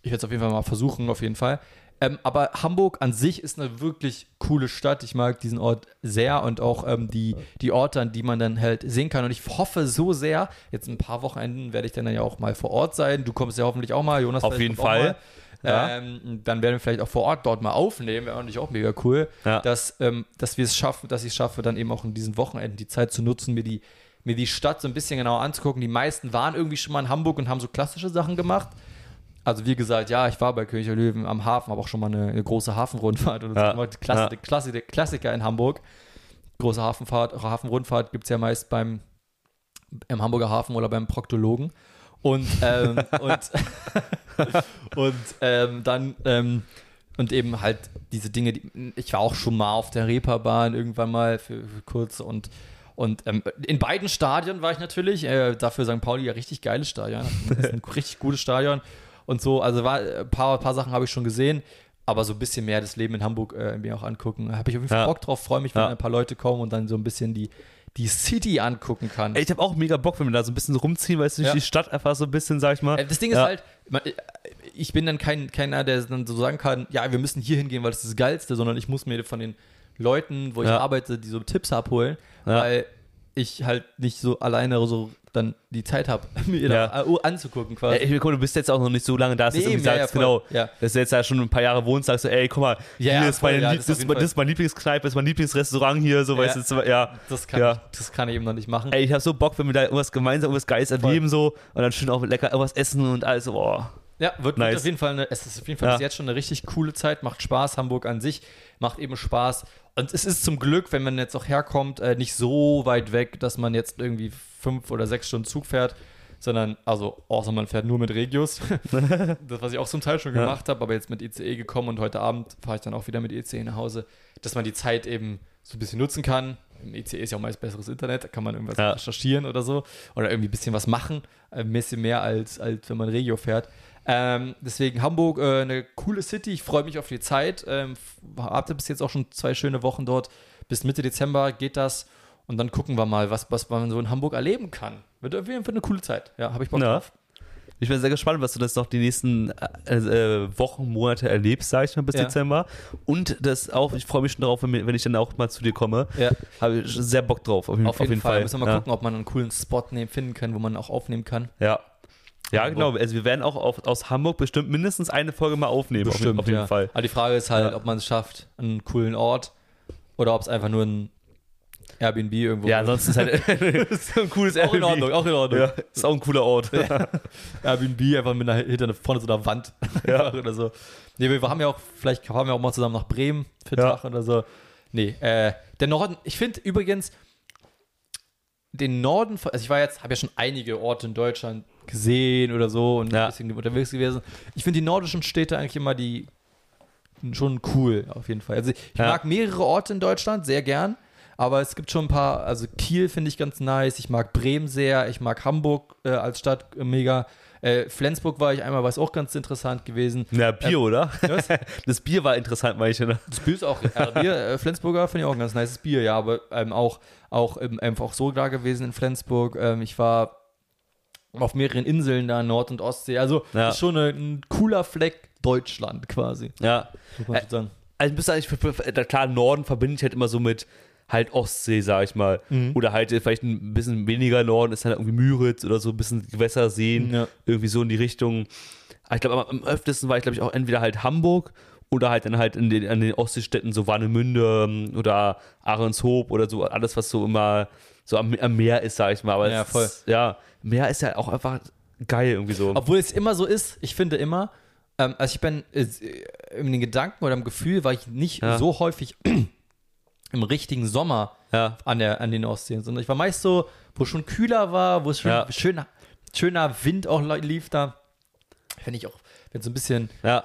ich werde es auf jeden Fall mal versuchen, auf jeden Fall. Ähm, aber Hamburg an sich ist eine wirklich coole Stadt. Ich mag diesen Ort sehr und auch ähm, die, die Orte, an die man dann halt sehen kann. Und ich hoffe so sehr, jetzt in ein paar Wochenenden werde ich dann ja auch mal vor Ort sein. Du kommst ja hoffentlich auch mal, Jonas. Auf jeden Fall. Ja. Ähm, dann werden wir vielleicht auch vor Ort dort mal aufnehmen. Wäre natürlich auch mega cool, Ja. dass, ähm, dass wir es schaffen, dass ich es schaffe, dann eben auch in diesen Wochenenden die Zeit zu nutzen, mir die, mir die Stadt so ein bisschen genauer anzugucken. Die meisten waren irgendwie schon mal in Hamburg und haben so klassische Sachen gemacht. Also wie gesagt, ja, ich war bei König der Löwen am Hafen, habe auch schon mal eine, eine große Hafenrundfahrt und Ja. so. Klasse, Ja. Klasse, Klassiker in Hamburg. Große Hafenfahrt, Hafenrundfahrt gibt es ja meist beim im Hamburger Hafen oder beim Proktologen. Und, ähm, und, und ähm, dann ähm, und eben halt diese Dinge, die, ich war auch schon mal auf der Reeperbahn irgendwann mal für, für kurz und und ähm, in beiden Stadien war ich natürlich, äh, dafür St. Pauli ja richtig geiles Stadion, das ist ein richtig gutes Stadion und so, also war äh, ein paar, paar Sachen habe ich schon gesehen, aber so ein bisschen mehr das Leben in Hamburg äh, mir auch angucken, habe ich auf jeden Fall Ja. Bock drauf, freue mich, wenn Ja. ein paar Leute kommen und dann so ein bisschen die, die City angucken kann. Ey, ich habe auch mega Bock, wenn wir da so ein bisschen rumziehen, weißt du, Ja. die Stadt einfach so ein bisschen, sag ich mal. Äh, Das Ding ist Ja. halt, äh, ich bin dann kein, keiner, der dann so sagen kann, ja, wir müssen hier hingehen, weil das ist das Geilste, sondern ich muss mir von den Leuten, wo ich Ja. arbeite, die so Tipps abholen, weil ich halt nicht so alleine so dann die Zeit habe, mir Ja. da anzugucken quasi. Ich, guck mal, du bist jetzt auch noch nicht so lange da, dass du Nee, irgendwie ja, ja, sagst, voll. genau, Ja. dass du jetzt ja schon ein paar Jahre wohnst, sagst du, ey, guck mal, Ja, hier ja, ist voll, meine ja, das das, ist, das ist mein Lieblingskneipe, das ist mein Lieblingsrestaurant hier, so, weißt Ja. du, jetzt, ja. das, kann ja. ich, das kann ich eben noch nicht machen. Ey, ich hab so Bock, wenn wir da irgendwas gemeinsam, irgendwas Geiles erleben, so, und dann schön auch lecker irgendwas essen und alles, boah. Ja, wird, Nice. wird auf jeden Fall eine, es ist auf jeden Fall Ja. jetzt schon eine richtig coole Zeit, macht Spaß. Hamburg an sich macht eben Spaß. Und es ist zum Glück, wenn man jetzt auch herkommt, äh, nicht so weit weg, dass man jetzt irgendwie fünf oder sechs Stunden Zug fährt, sondern, also, außer man fährt nur mit Regios. das, was ich auch zum Teil schon Ja. gemacht habe, aber jetzt mit ICE gekommen und heute Abend fahre ich dann auch wieder mit ICE nach Hause, dass man die Zeit eben so ein bisschen nutzen kann. Im ICE ist ja auch meist besseres Internet, da kann man irgendwas Ja. recherchieren oder so oder irgendwie ein bisschen was machen, äh, ein bisschen mehr als, als wenn man Regio fährt. Ähm, deswegen Hamburg, äh, eine coole City. Ich freue mich auf die Zeit. Ähm, f- hatte bis jetzt auch schon zwei schöne Wochen dort. Bis Mitte Dezember geht das. Und dann gucken wir mal, was, was man so in Hamburg erleben kann. Wird auf jeden Fall eine coole Zeit. Ja, habe ich Bock Ja. drauf. Ich bin sehr gespannt, was du das noch die nächsten äh, äh, Wochen, Monate erlebst, sag ich mal, bis Ja. Dezember. Und das auch, ich freue mich schon darauf, wenn, ich dann auch mal zu dir komme. Ja, Habe ich sehr Bock drauf, auf jeden, auf jeden, Fall. Müssen wir mal ja. gucken, ob man einen coolen Spot nehmen, finden kann, wo man auch aufnehmen kann. Ja. Ja, Hamburg. genau. Also wir werden auch auf, aus Hamburg bestimmt mindestens eine Folge mal aufnehmen. auf, jeden- auf jeden ja. Fall. Aber die Frage ist halt, Ja. ob man es schafft, einen coolen Ort oder ob es einfach nur ein Airbnb irgendwo Ja, ansonsten ist halt ist ein cooles Auch in Airbnb. Ordnung, auch in Ordnung. Ja, ist auch ein cooler Ort. Airbnb einfach mit einer, hinter vorne so einer Wand Ja. oder so. Nee, wir haben ja auch, vielleicht fahren wir auch mal zusammen nach Bremen für einen Ja. Tag oder so. Nee, äh, der Norden, ich finde übrigens, den Norden, also ich war jetzt, habe ja schon einige Orte in Deutschland gesehen oder so und Ja. ein bisschen unterwegs gewesen. Ich finde die nordischen Städte eigentlich immer die schon cool, auf jeden Fall. Also ich Ja. mag mehrere Orte in Deutschland, sehr gern. Aber es gibt schon ein paar, also Kiel finde ich ganz nice, ich mag Bremen sehr, ich mag Hamburg äh, als Stadt mega. Äh, Flensburg war ich einmal, war es auch ganz interessant gewesen. Ja, Bier, oder? was? Das Bier war interessant, manche. Ne? Das Bier ist auch, äh, Bier, äh, Flensburger finde ich auch ein ganz nices Bier, ja, aber ähm, auch, auch ähm, einfach auch so da gewesen in Flensburg. Ähm, ich war auf mehreren Inseln da, Nord- und Ostsee. Also Ja. ist schon eine, ein cooler Fleck Deutschland quasi, Ja. muss man Äh, sagen. Also, ich muss sagen, ich, für- für- klar, Norden verbinde ich halt immer so mit halt Ostsee, sag ich mal. Mhm. Oder halt vielleicht ein bisschen weniger Norden ist dann irgendwie Müritz oder so ein bisschen Gewässerseen, Ja. irgendwie so in die Richtung. Aber ich glaube, am, öftesten war ich, glaube ich, auch entweder halt Hamburg oder halt dann halt in den, an den Ostseestädten so Warnemünde ähm, oder Ahrenshoop oder so, alles, was so immer so am, am Meer ist, sag ich mal. Aber Ja, voll. Ist, ja, Meer ist ja auch einfach geil irgendwie so. Obwohl es immer so ist, ich finde immer, ähm, also ich bin äh, in den Gedanken oder im Gefühl war ich nicht Ja. so häufig im richtigen Sommer ja, an, der, an den Ostseen, sondern ich war meist so, wo es schon kühler war, wo es schon Ja. schön, schöner Wind auch lief da. Finde ich auch, wenn so ein bisschen, ja.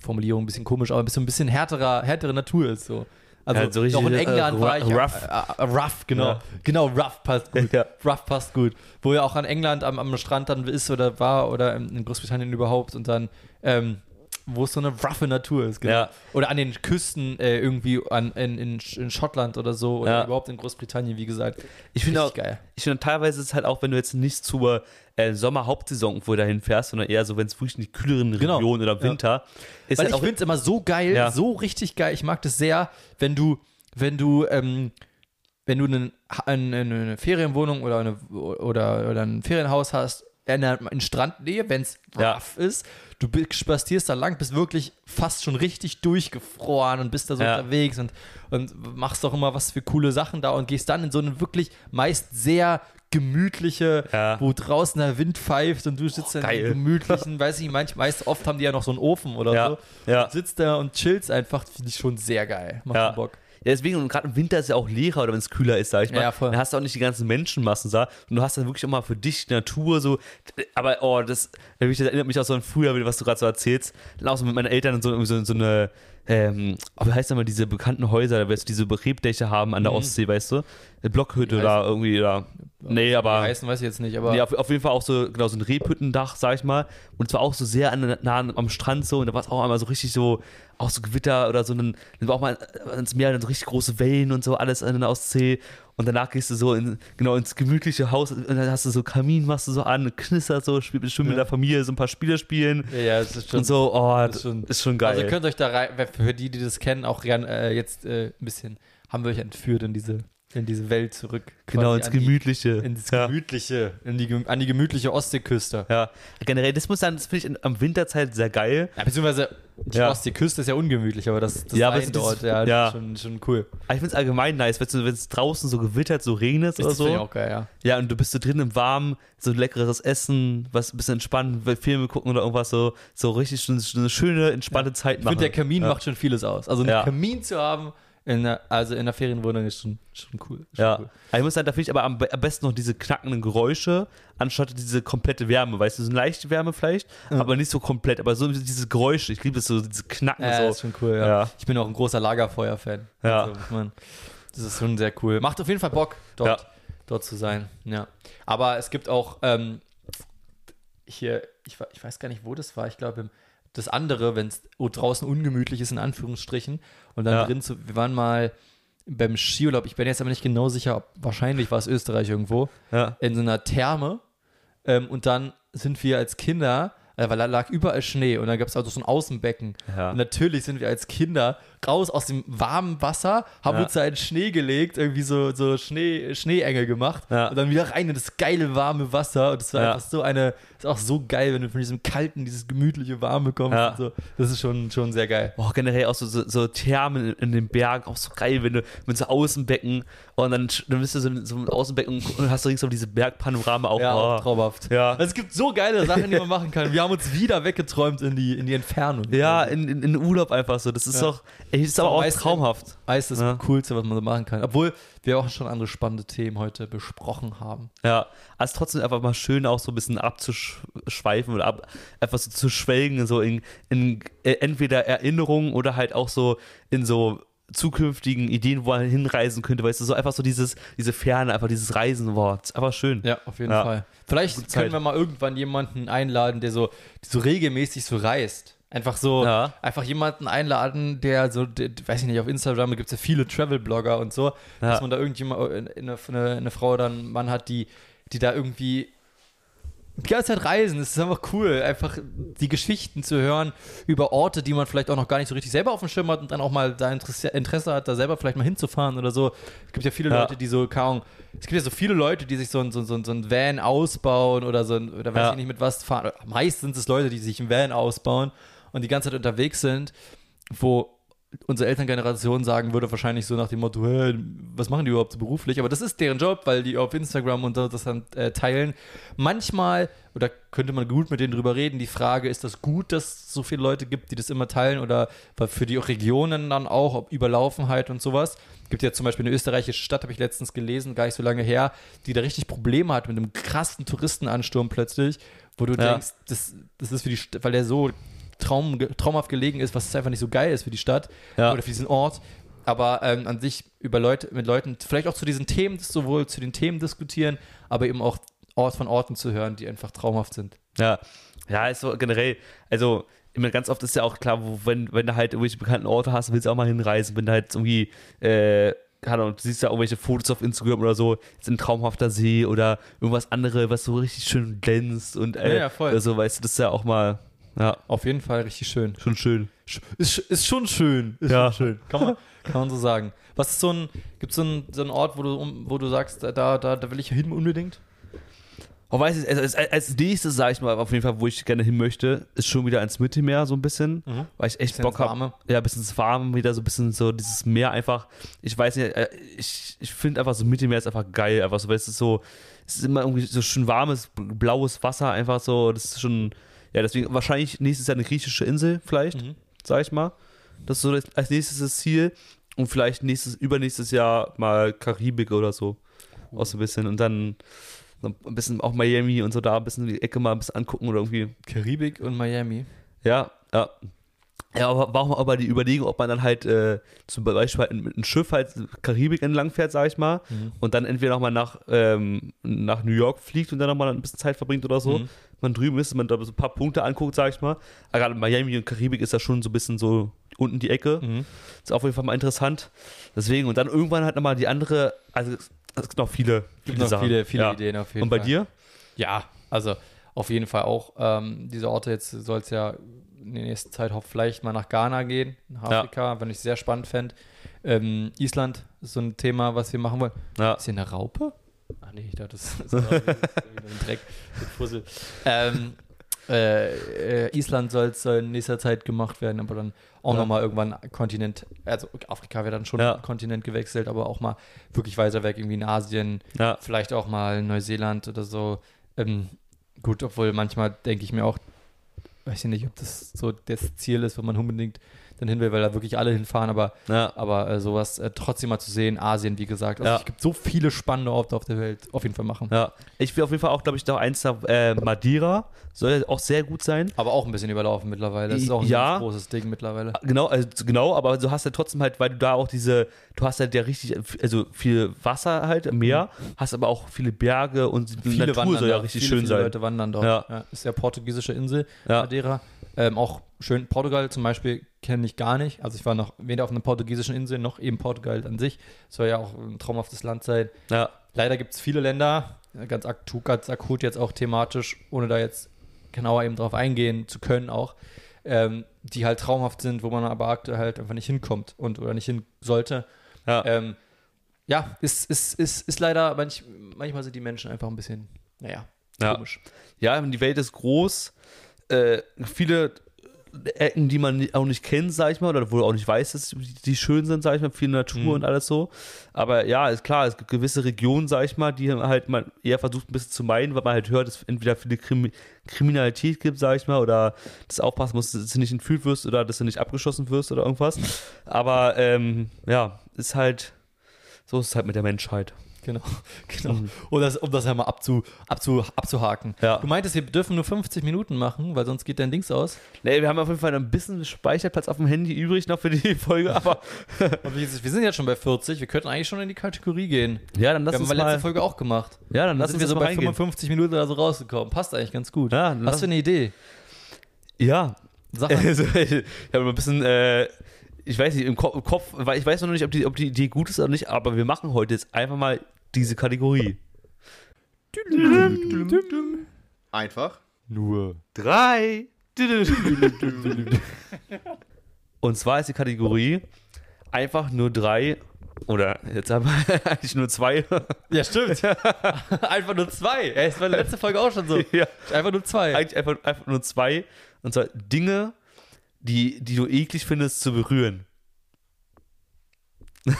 Formulierung ein bisschen komisch, aber so ein bisschen härterer, härtere Natur ist so. Also Ja, so richtig, auch in äh, England war ich rough. Äh, äh, rough, genau. Ja. Genau, rough passt gut. Ja. Rough passt gut. Wo ja auch an England am, am Strand dann ist oder war oder in in Großbritannien überhaupt und dann ähm, wo es so eine roughe Natur ist, genau. Ja. Oder an den Küsten äh, irgendwie an, in, in, in Schottland oder so oder Ja. überhaupt in Großbritannien, wie gesagt. Ich finde auch, geil. ich finde teilweise ist es halt auch, wenn du jetzt nicht zur äh, Sommerhauptsaison irgendwo dahin fährst, sondern eher so, wenn es wirklich in die kühleren Genau. Regionen oder Winter ist Weil halt ich auch finde es immer so geil, Ja. so richtig geil. Ich mag das sehr, wenn du, wenn du, ähm, wenn du einen, eine, eine Ferienwohnung oder, eine, oder, oder ein Ferienhaus hast, in, der, in Strandnähe, wenn es Ja. rough ist, du spazierst da lang, bist wirklich fast schon richtig durchgefroren und bist da so Ja. unterwegs und, und machst doch immer was für coole Sachen da und gehst dann in so eine wirklich meist sehr gemütliche, Ja. wo draußen der Wind pfeift und du sitzt in geil. einem gemütlichen, weiß ich nicht, meist oft haben die ja noch so einen Ofen oder Ja. so Ja. sitzt da und chillst einfach, finde ich schon sehr geil. Macht Ja. Bock. Ja, deswegen, und gerade im Winter ist ja auch leerer oder wenn es kühler ist, sag ich mal. Ja, voll. Dann hast du auch nicht die ganzen Menschenmassen da. Und du hast dann wirklich auch mal für dich Natur so. Aber, oh, das, das erinnert mich auch so an früher, was du gerade so erzählst. Dann auch so mit meinen Eltern und so, so, so eine. Ähm, oh, wie heißt das mal, diese bekannten Häuser, weißt du, diese Rebdächer haben an der Mhm. Ostsee, weißt du? Eine Blockhütte oder irgendwie, oder. Nee, aber. Die heißen weiß ich jetzt nicht, aber Nee, auf, auf jeden Fall auch so, genau, so ein Rebhüttendach, sag ich mal. Und zwar auch so sehr an, nah am Strand so. Und da war es auch einmal so richtig so, auch so Gewitter oder so. Dann, dann war auch mal ins Meer, dann so richtig große Wellen und so, alles an der Ostsee. Und danach gehst du so in, genau ins gemütliche Haus und dann hast du so Kamin, machst du so an, knistert so, spielt bestimmt mit Ja. der Familie so ein paar Spiele spielen. ja, ja, es ist schon. und so, oh, das das ist schon- ist schon geil. Also ihr könnt euch da rein, für die, die das kennen, auch gern äh, jetzt äh, ein bisschen, haben wir euch entführt in diese, in diese Welt zurück. genau, ins an die- Gemütliche. Ins ja. Gemütliche, in die, an die gemütliche Ostseeküste. ja. Generell, das muss dann, das finde ich am Winterzeit sehr geil. Ja, beziehungsweise die Ja. Ostseeküste ist ja ungemütlich, aber das, das Ja, aber ist- dort, ja, ja. ist schon, schon cool. Aber ich finde es allgemein nice, wenn es draußen so gewittert, so regnet oder Das so. ich auch geil, ja. Ja, und du bist so drin im Warmen, so leckeres Essen, was ein bisschen entspannen, Filme gucken oder irgendwas so, so richtig so eine schöne, entspannte Zeit Ich machen. finde, der Kamin macht schon vieles aus. Also einen. Kamin zu haben, in der, also in der Ferienwohnung ist schon, schon cool. Schon Ja, cool. aber ich muss sagen, da finde ich aber am, am besten noch diese knackenden Geräusche, anstatt diese komplette Wärme, weißt du, so eine leichte Wärme vielleicht, Ja. aber nicht so komplett, aber so diese Geräusche, ich liebe es so, diese Knacken Ja, so. ist schon cool, ja. Ja. Ich bin auch ein großer Lagerfeuer-Fan. Ja. Also, man, das ist schon sehr cool. Macht auf jeden Fall Bock, dort, Ja. dort zu sein. Ja. Aber es gibt auch ähm, hier, ich, ich weiß gar nicht, wo das war. Ich glaube, im- das andere, wenn es draußen ungemütlich ist, in Anführungsstrichen. Und dann Ja. drin zu, wir waren mal beim Skiurlaub, ich bin jetzt aber nicht genau sicher, ob wahrscheinlich war es Österreich irgendwo, Ja. in so einer Therme. Ähm, und dann sind wir als Kinder, weil da lag überall Schnee und dann gab es also so ein Außenbecken. Ja. Und natürlich sind wir als Kinder raus aus dem warmen Wasser, haben Ja. uns da in Schnee gelegt, irgendwie so, so Schnee, Schneeengel gemacht Ja. und dann wieder rein in das geile warme Wasser. Und das war einfach so eine, ist auch so geil, wenn du von diesem kalten, dieses gemütliche Warme kommst. So. Das ist schon, schon sehr geil. Boah, generell auch so, so, so Thermen in, den Bergen, auch so geil, wenn du mit so Außenbecken und dann, dann bist du so, so einem Außenbecken und hast du ringsum diese Bergpanorama auch. Ja, oh. auch traumhaft. Ja. Also es gibt so geile Sachen, die man machen kann. Wir haben uns wieder weggeträumt in die, in die Entfernung. Ja, in, in, in Urlaub einfach so. Das ist Ja. doch, ey, das ist aber auch meist traumhaft. Eis ist Ja. das Coolste, was man so machen kann. Obwohl wir auch schon andere spannende Themen heute besprochen haben. Ja, also trotzdem einfach mal schön auch so ein bisschen abzuschweifen oder ab, einfach so zu schwelgen, so in, in äh, entweder Erinnerungen oder halt auch so in so zukünftigen Ideen, wo man hinreisen könnte, weißt du, so einfach so dieses, diese Ferne, einfach dieses Reisen, boah, das ist einfach schön. Ja, auf jeden Ja. Fall. Vielleicht Gute können Zeit. wir mal irgendwann jemanden einladen, der so, so regelmäßig so reist. Einfach so, Ja. einfach jemanden einladen, der so, der, weiß ich nicht, auf Instagram gibt es ja viele Travel-Blogger und so, Ja. dass man da irgendjemand, äh, eine, eine, eine Frau oder einen Mann hat, die, die da irgendwie die ganze Zeit reisen. Es ist einfach cool, einfach die Geschichten zu hören über Orte, die man vielleicht auch noch gar nicht so richtig selber auf dem Schirm hat und dann auch mal da Interesse, Interesse hat, da selber vielleicht mal hinzufahren oder so. Es gibt ja viele Ja. Leute, die so, Ahnung, es gibt ja so viele Leute, die sich so ein, so, so, so ein Van ausbauen oder so ein, oder weiß Ja. ich nicht mit was fahren. Meist sind es Leute, die sich ein Van ausbauen und die ganze Zeit unterwegs sind, wo unsere Elterngeneration sagen würde wahrscheinlich so nach dem Motto, "Hä, was machen die überhaupt so beruflich? Aber das ist deren Job, weil die auf Instagram und so das dann äh, teilen. Manchmal, oder könnte man gut mit denen drüber reden, die Frage, ist das gut, dass es so viele Leute gibt, die das immer teilen oder für die Regionen dann auch, ob Überlaufenheit und sowas. Gibt ja zum Beispiel eine österreichische Stadt, habe ich letztens gelesen, gar nicht so lange her, die da richtig Probleme hat mit einem krassen Touristenansturm plötzlich, wo du Ja. denkst, das, das ist für die, St weil der so traum, traumhaft gelegen ist, was einfach nicht so geil ist für die Stadt Ja. oder für diesen Ort. Aber ähm, an sich über Leute, mit Leuten, vielleicht auch zu diesen Themen, sowohl zu den Themen diskutieren, aber eben auch Ort von Orten zu hören, die einfach traumhaft sind. Ja, ja, ist so generell, also immer ganz oft ist ja auch klar, wo, wenn, wenn du halt irgendwelche bekannten Orte hast, willst du auch mal hinreisen, wenn du halt irgendwie, äh, keine Ahnung, du siehst ja irgendwelche Fotos auf Instagram oder so, jetzt ein traumhafter See oder irgendwas anderes, was so richtig schön glänzt und äh, Ja, ja, voll. so, weißt du, das ist ja auch mal, ja, Auf jeden Fall richtig schön. schon schön. Ist, ist schon schön. Ist Ja. schon schön. Kann man, kann man so sagen. Was ist so ein, gibt es so einen, so einen Ort, wo du, um- wo du sagst, da, da, da will ich hin unbedingt? Oh, weiß ich, als, als, als nächstes, sag ich mal, auf jeden Fall, wo ich gerne hin möchte, ist schon wieder ans Mittelmeer so ein bisschen, Mhm. weil ich echt Bisschen Bock ins habe. Warme. Ja, ein bisschen ins Warme, wieder so ein bisschen so dieses Meer einfach. Ich weiß nicht, äh, ich, ich finde einfach so Mittelmeer ist einfach geil, einfach so, weil es ist so, es ist immer irgendwie so schön warmes, blaues Wasser, einfach so, das ist schon, ja, deswegen wahrscheinlich nächstes Jahr eine griechische Insel, vielleicht, Mhm. sag ich mal. Das ist so das, als nächstes das Ziel und vielleicht nächstes, übernächstes Jahr mal Karibik oder so. Auch so ein bisschen und dann so ein bisschen auch Miami und so da ein bisschen die Ecke mal ein bisschen angucken oder irgendwie. Karibik und Miami. Ja, ja. Ja, aber war auch mal aber die Überlegung, ob man dann halt äh, zum Beispiel halt mit einem Schiff halt Karibik entlang fährt, sag ich mal, Mhm. und dann entweder nochmal nach, ähm, nach New York fliegt und dann nochmal ein bisschen Zeit verbringt oder so. Mhm. Man drüben ist, man da so ein paar Punkte anguckt, sag ich mal. Aber gerade Miami und Karibik ist ja schon so ein bisschen so unten die Ecke. Mhm. Ist auf jeden Fall mal interessant. Deswegen, und dann irgendwann halt nochmal die andere, also es gibt noch viele, Gibt noch viele, viele Ja. Ideen auf jeden Und bei Fall. dir? Ja, also auf jeden Fall auch. Ähm, diese Orte, jetzt soll es ja in der nächsten Zeit vielleicht mal nach Ghana gehen, nach Ja. Afrika, wenn ich sehr spannend fände. Ähm, Island ist so ein Thema, was wir machen wollen. Ja. Ist hier eine Raupe? Ach nee, ich dachte, das ist wieder ein Dreck mit Fussel. Ähm, äh, äh, Island soll soll in nächster Zeit gemacht werden, aber dann auch Ja. nochmal irgendwann Kontinent, also Afrika wäre dann schon Ja. Kontinent gewechselt, aber auch mal wirklich weiter weg, irgendwie in Asien, Ja. vielleicht auch mal Neuseeland oder so. Ähm, gut, obwohl manchmal denke ich mir auch, weiß ich nicht, ob das so das Ziel ist, wenn man unbedingt dann hin will, weil da wirklich alle hinfahren, aber, Ja. aber äh, sowas äh, trotzdem mal zu sehen, Asien, wie gesagt. Also Ja. es gibt so viele spannende Orte auf der Welt, auf jeden Fall machen. Ja. Ich will auf jeden Fall auch, glaube ich, noch eins nach äh, Madeira. Soll ja auch sehr gut sein. Aber auch ein bisschen überlaufen mittlerweile. Das ist auch ein Ja. großes Ding mittlerweile. Genau, also genau, aber du hast ja trotzdem halt, weil du da auch diese, du hast halt ja richtig, also viel Wasser halt im Meer, hast aber auch viele Berge und die Natur soll ja da. richtig viele, schön viele sein. Leute wandern dort. Ja. Ist ja portugiesische Insel, Ja. Madeira. Ähm, auch schön. Portugal zum Beispiel kenne ich gar nicht. Also ich war noch weder auf einer portugiesischen Insel noch eben Portugal an sich. Soll ja auch ein traumhaftes Land sein. Ja, Leider gibt es viele Länder, ganz akut, ganz akut jetzt auch thematisch, ohne da jetzt genauer eben drauf eingehen zu können auch, ähm, die halt traumhaft sind, wo man aber aktuell halt einfach nicht hinkommt und oder nicht hin sollte. ja. Ähm, ja, ist, ist, ist, ist leider, manch, manchmal sind die Menschen einfach ein bisschen, naja, Ja. komisch. ja, die Welt ist groß. Äh, viele Ecken, die man auch nicht kennt, sag ich mal, oder wo du auch nicht weißt, dass die schön sind, sag ich mal, viel Natur Mhm. und alles so. Aber ja, ist klar, es gibt gewisse Regionen, sag ich mal, die halt man eher versucht ein bisschen zu meiden, weil man halt hört, dass es entweder viele Krimi Kriminalität gibt, sag ich mal, oder dass du aufpassen musst, dass du nicht entführt wirst oder dass du nicht abgeschossen wirst oder irgendwas. Aber ähm, ja, ist halt, so ist es halt mit der Menschheit. Genau, genau. Mhm. Um das, um das einmal abzu, abzu, abzuhaken. Ja. Du meintest, wir dürfen nur 50 Minuten machen, weil sonst geht dein Dings aus. Nee, wir haben auf jeden Fall ein bisschen Speicherplatz auf dem Handy übrig noch für die Folge, aber wir, wir sind jetzt schon bei 40, wir könnten eigentlich schon in die Kategorie gehen. ja, dann lass wir haben uns bei letzter mal. Folge auch gemacht. Ja, dann lass sind wir so bei reingehen. 55 Minuten oder so rausgekommen. Passt eigentlich ganz gut. Ja, lass- für eine Idee? Ja, Sag mal. also, ich habe ein bisschen, äh, ich weiß nicht, im, Ko im Kopf, weil ich weiß noch nicht, ob die, ob die Idee gut ist oder nicht, aber wir machen heute jetzt einfach mal diese Kategorie. Einfach. Nur. Drei. Und zwar ist die Kategorie einfach nur drei oder jetzt haben wir eigentlich nur zwei. Ja, stimmt. einfach nur zwei. Ja, das war in der letzten Folge auch schon so. ja, Einfach nur zwei. eigentlich einfach, einfach nur zwei. Und zwar Dinge, die, die du eklig findest zu berühren.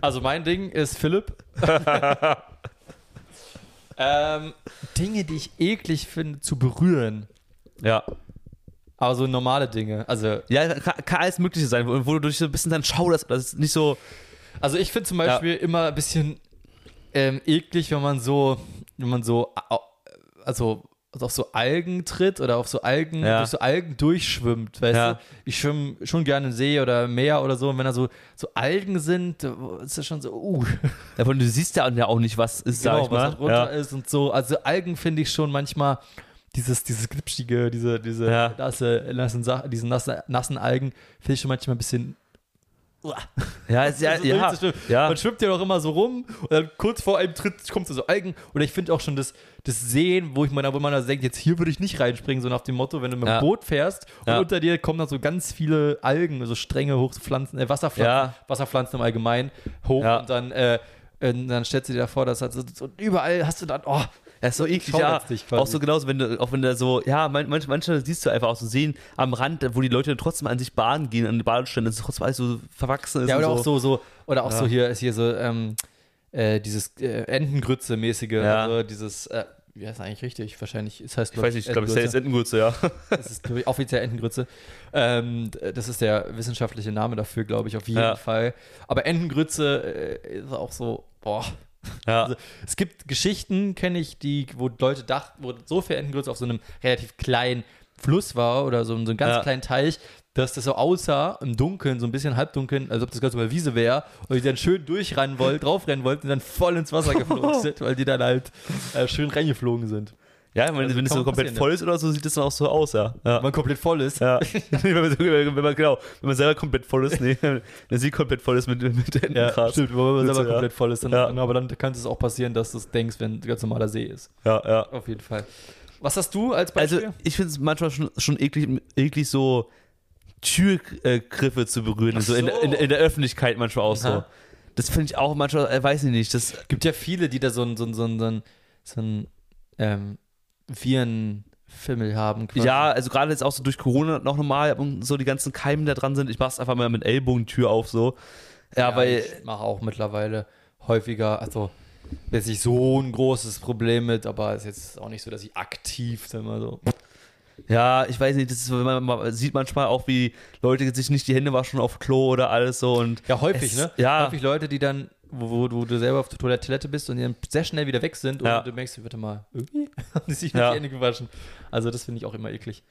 Also mein Ding ist Philipp. ähm, Dinge, die ich eklig finde zu berühren. Ja. Aber so normale Dinge. Also, Ja, kann, kann alles Mögliche sein, wo, wo du dich so ein bisschen dann schauderst. Das ist nicht so. also ich finde zum Beispiel immer ein bisschen ähm, eklig, wenn man so, wenn man so, also also auf so Algen tritt oder auf so Algen, Ja. durch so Algen durchschwimmt, weißt Ja. du? Ich schwimme schon gerne im See oder im Meer oder so und wenn da so, so Algen sind, da ist das schon so, uh, Ja, du siehst ja auch nicht, was ist, sag genau, ich mal. was da drunter ja. ist und so. Also Algen finde ich schon manchmal dieses, dieses glitschige, diese, diese nasse, nassen, Sa- diese nasse, nassen Algen finde ich schon manchmal ein bisschen. Ja, ist, ja, ist ja, ja. Man schwimmt ja doch immer so rum und dann kurz vor einem Tritt kommt so Algen. Oder ich finde auch schon das, das Sehen, wo ich mir, wo man da denkt, jetzt hier würde ich nicht reinspringen, so nach dem Motto, wenn du mit dem Ja. Boot fährst und unter dir kommen dann so ganz viele Algen, so strenge Hochpflanzen, äh, Wasserpflanzen. Wasserpflanzen im Allgemeinen hoch und dann, äh, äh, dann stellst du dir davor, dass halt so, so überall hast du dann, oh, Ja, ist so eklig, ja. Auch so genauso, wenn du, auch wenn du so, ja, man, manch, manchmal siehst du einfach auch so sehen am Rand, wo die Leute trotzdem an sich baden gehen, an die Badestrände, dass trotzdem alles so verwachsen ist. Ja, oder auch so, so, oder auch Ja. so hier ist hier so, ähm, äh, dieses äh, Entengrütze-mäßige, Ja. also dieses, äh, wie heißt das eigentlich richtig? Wahrscheinlich, es heißt, Ich weiß nicht, ich glaube, es ist jetzt Entengurze, ja. Das ist ich, offiziell Entengrütze. Ähm, das ist der wissenschaftliche Name dafür, glaube ich, auf jeden Ja. Fall. Aber Entengrütze äh, ist auch so, boah. Ja. Also, es gibt Geschichten, kenne ich, die, wo Leute dachten, wo so viel Entengrütze auf so einem relativ kleinen Fluss war oder so, so einem ganz Ja. kleinen Teich, dass das so aussah im Dunkeln, so ein bisschen halbdunkeln, als ob das ganz über Wiese wäre und die dann schön durchrennen wollten, draufrennen wollten und dann voll ins Wasser geflogen sind, weil die dann halt äh, schön reingeflogen sind. Ja, wenn, Also wenn es so komplett voll ist oder so, sieht es dann auch so aus, ja. ja. Wenn man komplett voll ist. Ja. wenn, man, wenn man, genau, wenn man selber komplett voll ist, nee, wenn sie komplett voll ist mit, mit Ja, Entenkrass. stimmt, wenn man selber ja. komplett voll ist. Dann, Ja. Aber dann kann es auch passieren, dass du es denkst, wenn ein ganz normaler See ist. Ja, ja. Auf jeden Fall. Was hast du als Also, Beispiel? ich finde es manchmal schon, schon eklig, eklig, so Türgriffe zu berühren, Ach so, in, so. in, in der Öffentlichkeit manchmal auch so. Aha. Das finde ich auch manchmal, äh, weiß ich nicht, das, gibt ja viele, die da so ein, so ein, so ein, so ein, so ein ähm, Virenfimmel haben. quasi. ja, also gerade jetzt auch so durch Corona noch normal und so die ganzen Keimen da dran sind, ich mach's einfach mal mit Ellbogentür auf, so. Ja, weil, Ich mache auch mittlerweile häufiger, also jetzt nicht so ein großes Problem mit, aber es ist jetzt auch nicht so, dass ich aktiv dann mal so. ja, ich weiß nicht, das ist, man, man sieht manchmal auch, wie Leute sich nicht die Hände waschen auf Klo oder alles so und Ja, häufig, Es- ne? ja. Häufig Leute, die dann, wo, wo, wo du selber auf der Toilette bist und die dann sehr schnell wieder weg sind Ja. und du merkst, warte mal, irgendwie haben die sich nicht Ja. die Hände gewaschen. Also das finde ich auch immer eklig.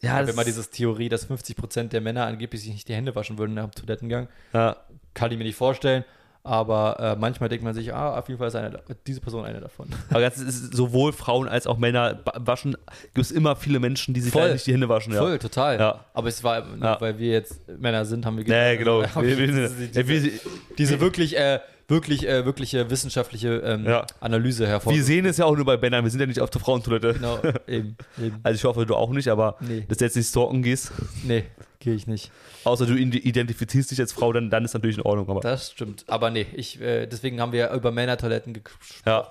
ja, Ich habe immer dieses Theorie, dass 50% der Männer angeblich sich nicht die Hände waschen würden nach dem Toilettengang. ja, Kann ich mir nicht vorstellen. Aber äh, manchmal denkt man sich, ah, auf jeden Fall ist eine, diese Person eine davon. aber das ist sowohl Frauen als auch Männer waschen, gibt es immer viele Menschen, die sich Voll. nicht die Hände waschen, ja. Voll, total. Ja. Aber es war, Ja. weil wir jetzt Männer sind, haben wir Nee, genau. Also, Wir- wir- diese, wir- diese, diese wirklich, äh, wirklich, äh, wirkliche wissenschaftliche ähm, Ja. Analyse hervor. Wir sehen es ja auch nur bei Männern, wir sind ja nicht auf der Frauentoilette. Genau, eben, eben. Also ich hoffe, du auch nicht, aber Nee. dass du jetzt nicht stalken gehst, Nee, gehe ich nicht. außer du ide- identifizierst dich als Frau, dann, dann ist natürlich in Ordnung. Aber Das stimmt. Aber nee, ich, äh, deswegen haben wir über Männertoiletten gesprochen. Ja.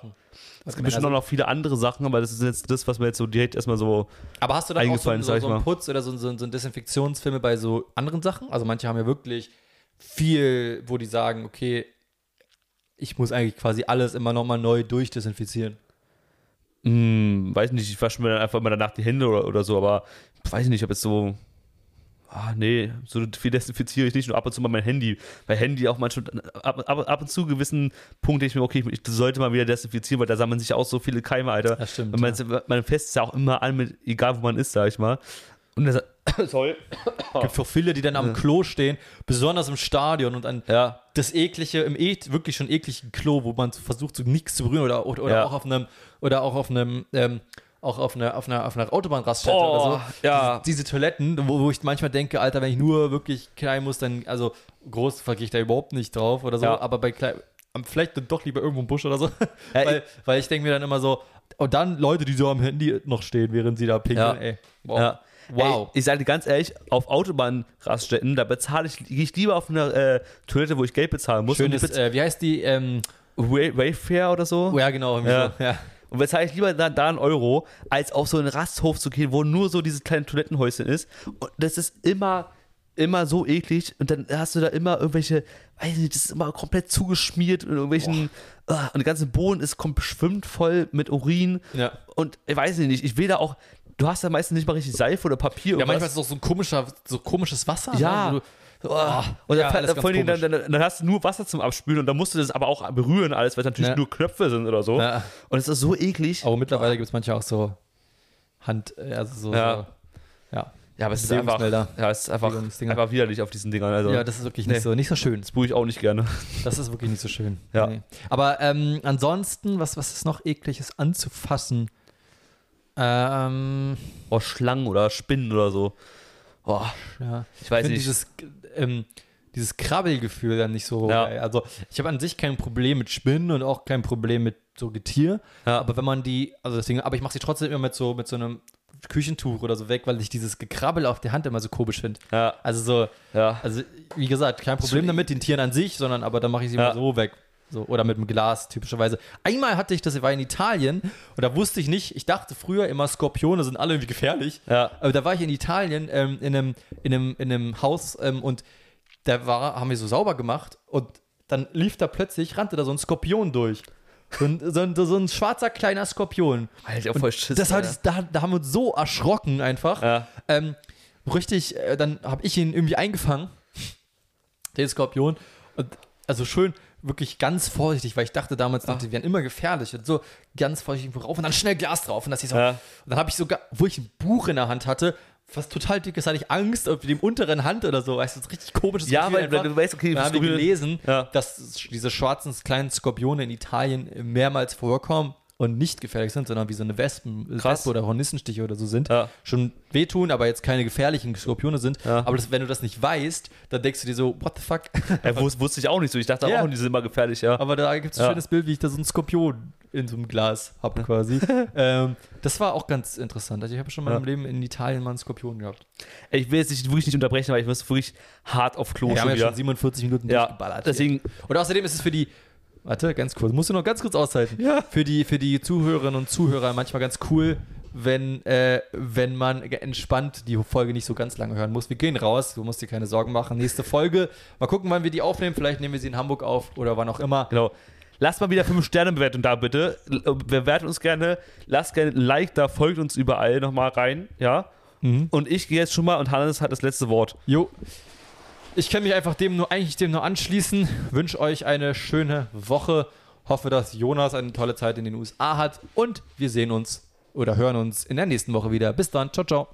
Es gibt bestimmt auch noch viele andere Sachen, aber das ist jetzt das, was mir jetzt so direkt erstmal so. Aber hast du dann auch so, eingefallen, so, so einen. Putz oder so, so, so einen Desinfektionsfilme bei so anderen Sachen? Also manche haben ja wirklich viel, wo die sagen, okay, ich muss eigentlich quasi alles immer nochmal neu durchdesinfizieren. Hm, weiß nicht, ich wasche mir dann einfach mal danach die Hände oder, oder so, aber weiß nicht, ob jetzt so. Ah, nee, so viel desinfiziere ich nicht, nur ab und zu mal mein Handy. Bei Handy auch manchmal, ab, ab, ab und zu gewissen Punkt denke ich mir, okay, ich sollte mal wieder desinfizieren, weil da sammeln sich auch so viele Keime, Alter. Das stimmt, Und man, man fässt es ja auch immer an, mit, egal wo man ist, sag ich mal. Und das, sorry. Es gibt auch viele, die dann am Klo stehen, besonders im Stadion und an Ja, das eklige, im e wirklich schon ekligen Klo, wo man versucht, so nichts zu berühren oder, oder, oder Ja. auch auf einem, oder auch auf einem, ähm, auch auf einer, auf einer, auf einer Autobahnraststätte Oh, oder so. ja. Diese, diese Toiletten, wo, wo ich manchmal denke, Alter, wenn ich nur wirklich klein muss, dann, also groß vergehe ich da überhaupt nicht drauf oder so, Ja. aber bei klein, vielleicht dann doch lieber irgendwo im Busch oder so. Ja, weil, weil ich denke mir dann immer so, und dann Leute, die so am Handy noch stehen, während sie da pinkeln, ey. Wow. Ja. Wow. Ey, ich sage dir ganz ehrlich, auf Autobahnraststätten, da bezahle ich, gehe ich lieber auf eine äh, Toilette, wo ich Geld bezahlen muss. Schönes, und äh, wie heißt die? Ähm, Wa- Wayfair oder so. oh ja, genau. Ja. So. ja. Und bezahle ich lieber da, da einen Euro, als auf so einen Rasthof zu gehen, wo nur so dieses kleine Toilettenhäuschen ist. Und das ist immer, immer so eklig. Und dann hast du da immer irgendwelche, weiß nicht, das ist immer komplett zugeschmiert und irgendwelchen, ah, und der ganze Boden ist schwimmt voll mit Urin. Ja. Und ich weiß nicht, ich will da auch, du hast da meistens nicht mal richtig Seife oder Papier. Ja, manchmal was. ist es auch so ein komischer, so komisches Wasser. Ja. Ne? Oh. Und ja, dann, vor allem, dann, dann, dann hast du nur Wasser zum Abspülen und dann musst du das aber auch berühren alles, weil es natürlich Ja. nur Knöpfe sind oder so. Ja. Und es ist so eklig. Aber mittlerweile gibt es manchmal auch so Hand, äh, also so, Ja. so ja. Ja, aber es ist einfach, ja, es ist einfach, einfach widerlich auf diesen Dingern. Also, Ja, das ist wirklich nicht, Nee. so, nicht so schön. das buche ich auch nicht gerne. Das ist wirklich nicht so schön. Ja. Aber ähm, ansonsten, was, was ist noch ekliges anzufassen? Ähm, Oh, Schlangen oder Spinnen oder so. Oh, ja. ich weiß finde nicht. dieses, ähm, dieses Krabbelgefühl dann nicht so Ja. Also ich habe an sich kein Problem mit Spinnen und auch kein Problem mit so Getier. Ja. Aber wenn man die, also deswegen, aber ich mache sie trotzdem immer mit so, mit so einem Küchentuch oder so weg, weil ich dieses Gekrabbel auf der Hand immer so komisch finde. ja, Also so, ja. also wie gesagt, kein Problem damit, den Tieren an sich, sondern aber dann mache ich sie Ja. mal so weg. So, oder mit dem Glas typischerweise. Einmal hatte ich das, ich war in Italien und da wusste ich nicht, ich dachte früher immer, Skorpione sind alle irgendwie gefährlich. Ja. Aber da war ich in Italien ähm, in, einem, in, einem, in einem Haus ähm, und da war, haben wir so sauber gemacht und dann lief da plötzlich, rannte da so ein Skorpion durch. So ein, so ein, so ein schwarzer kleiner Skorpion. Alter, voll Schiss. Das hat, da, da haben wir uns so erschrocken einfach. Ja. Ähm, richtig, äh, dann habe ich ihn irgendwie eingefangen, den Skorpion. Und also schön, wirklich ganz vorsichtig, weil ich dachte damals noch, die wären immer gefährlich. Und so ganz vorsichtig rauf und dann schnell Glas drauf. Und, das so, Ja. und dann habe ich sogar, wo ich ein Buch in der Hand hatte, was total dick ist, hatte ich Angst auf dem unteren Hand oder so. Weißt du, das ist richtig komisches Ja, Gefühl weil, weil du weißt, okay, Da haben wir gelesen, Ja. dass diese schwarzen kleinen Skorpione in Italien mehrmals vorkommen und nicht gefährlich sind, sondern wie so eine Wespen, Krass. Wespe oder Hornissenstiche oder so sind. Ja. Schon wehtun, aber jetzt keine gefährlichen Skorpione sind. Ja. Aber das, wenn du das nicht weißt, dann denkst du dir so, what the fuck? Ja, wus- wusste ich auch nicht so. Ich dachte Ja. auch, die sind immer gefährlich, ja. aber da gibt es ein Ja. schönes Bild, wie ich da so einen Skorpion in so einem Glas habe quasi. ähm, das war auch ganz interessant. Also ich habe schon mal Ja. im Leben in Italien mal einen Skorpion gehabt. Ich will jetzt nicht, wirklich nicht unterbrechen, weil ich muss wirklich hart auf Klo Wir haben ja schon 47 Minuten Ja, durchgeballert. deswegen, Und außerdem ist es für die, warte, ganz kurz, musst du noch ganz kurz aushalten. Ja. Für die, für die Zuhörerinnen und Zuhörer manchmal ganz cool, wenn, äh, wenn man entspannt die Folge nicht so ganz lange hören muss. Wir gehen raus, du musst dir keine Sorgen machen. Nächste Folge, mal gucken, wann wir die aufnehmen. Vielleicht nehmen wir sie in Hamburg auf oder wann auch immer. genau. Lasst mal wieder 5-Sterne-Bewertung da, bitte. L- Bewertet uns gerne. Lasst gerne ein Like da, folgt uns überall nochmal rein, ja. Und ich gehe jetzt schon mal und Hannes hat das letzte Wort. Jo. Ich kann mich einfach dem nur, eigentlich dem nur anschließen. Wünsche euch eine schöne Woche. Hoffe, dass Jonas eine tolle Zeit in den USA hat. Und wir sehen uns oder hören uns in der nächsten Woche wieder. Bis dann. Ciao, ciao.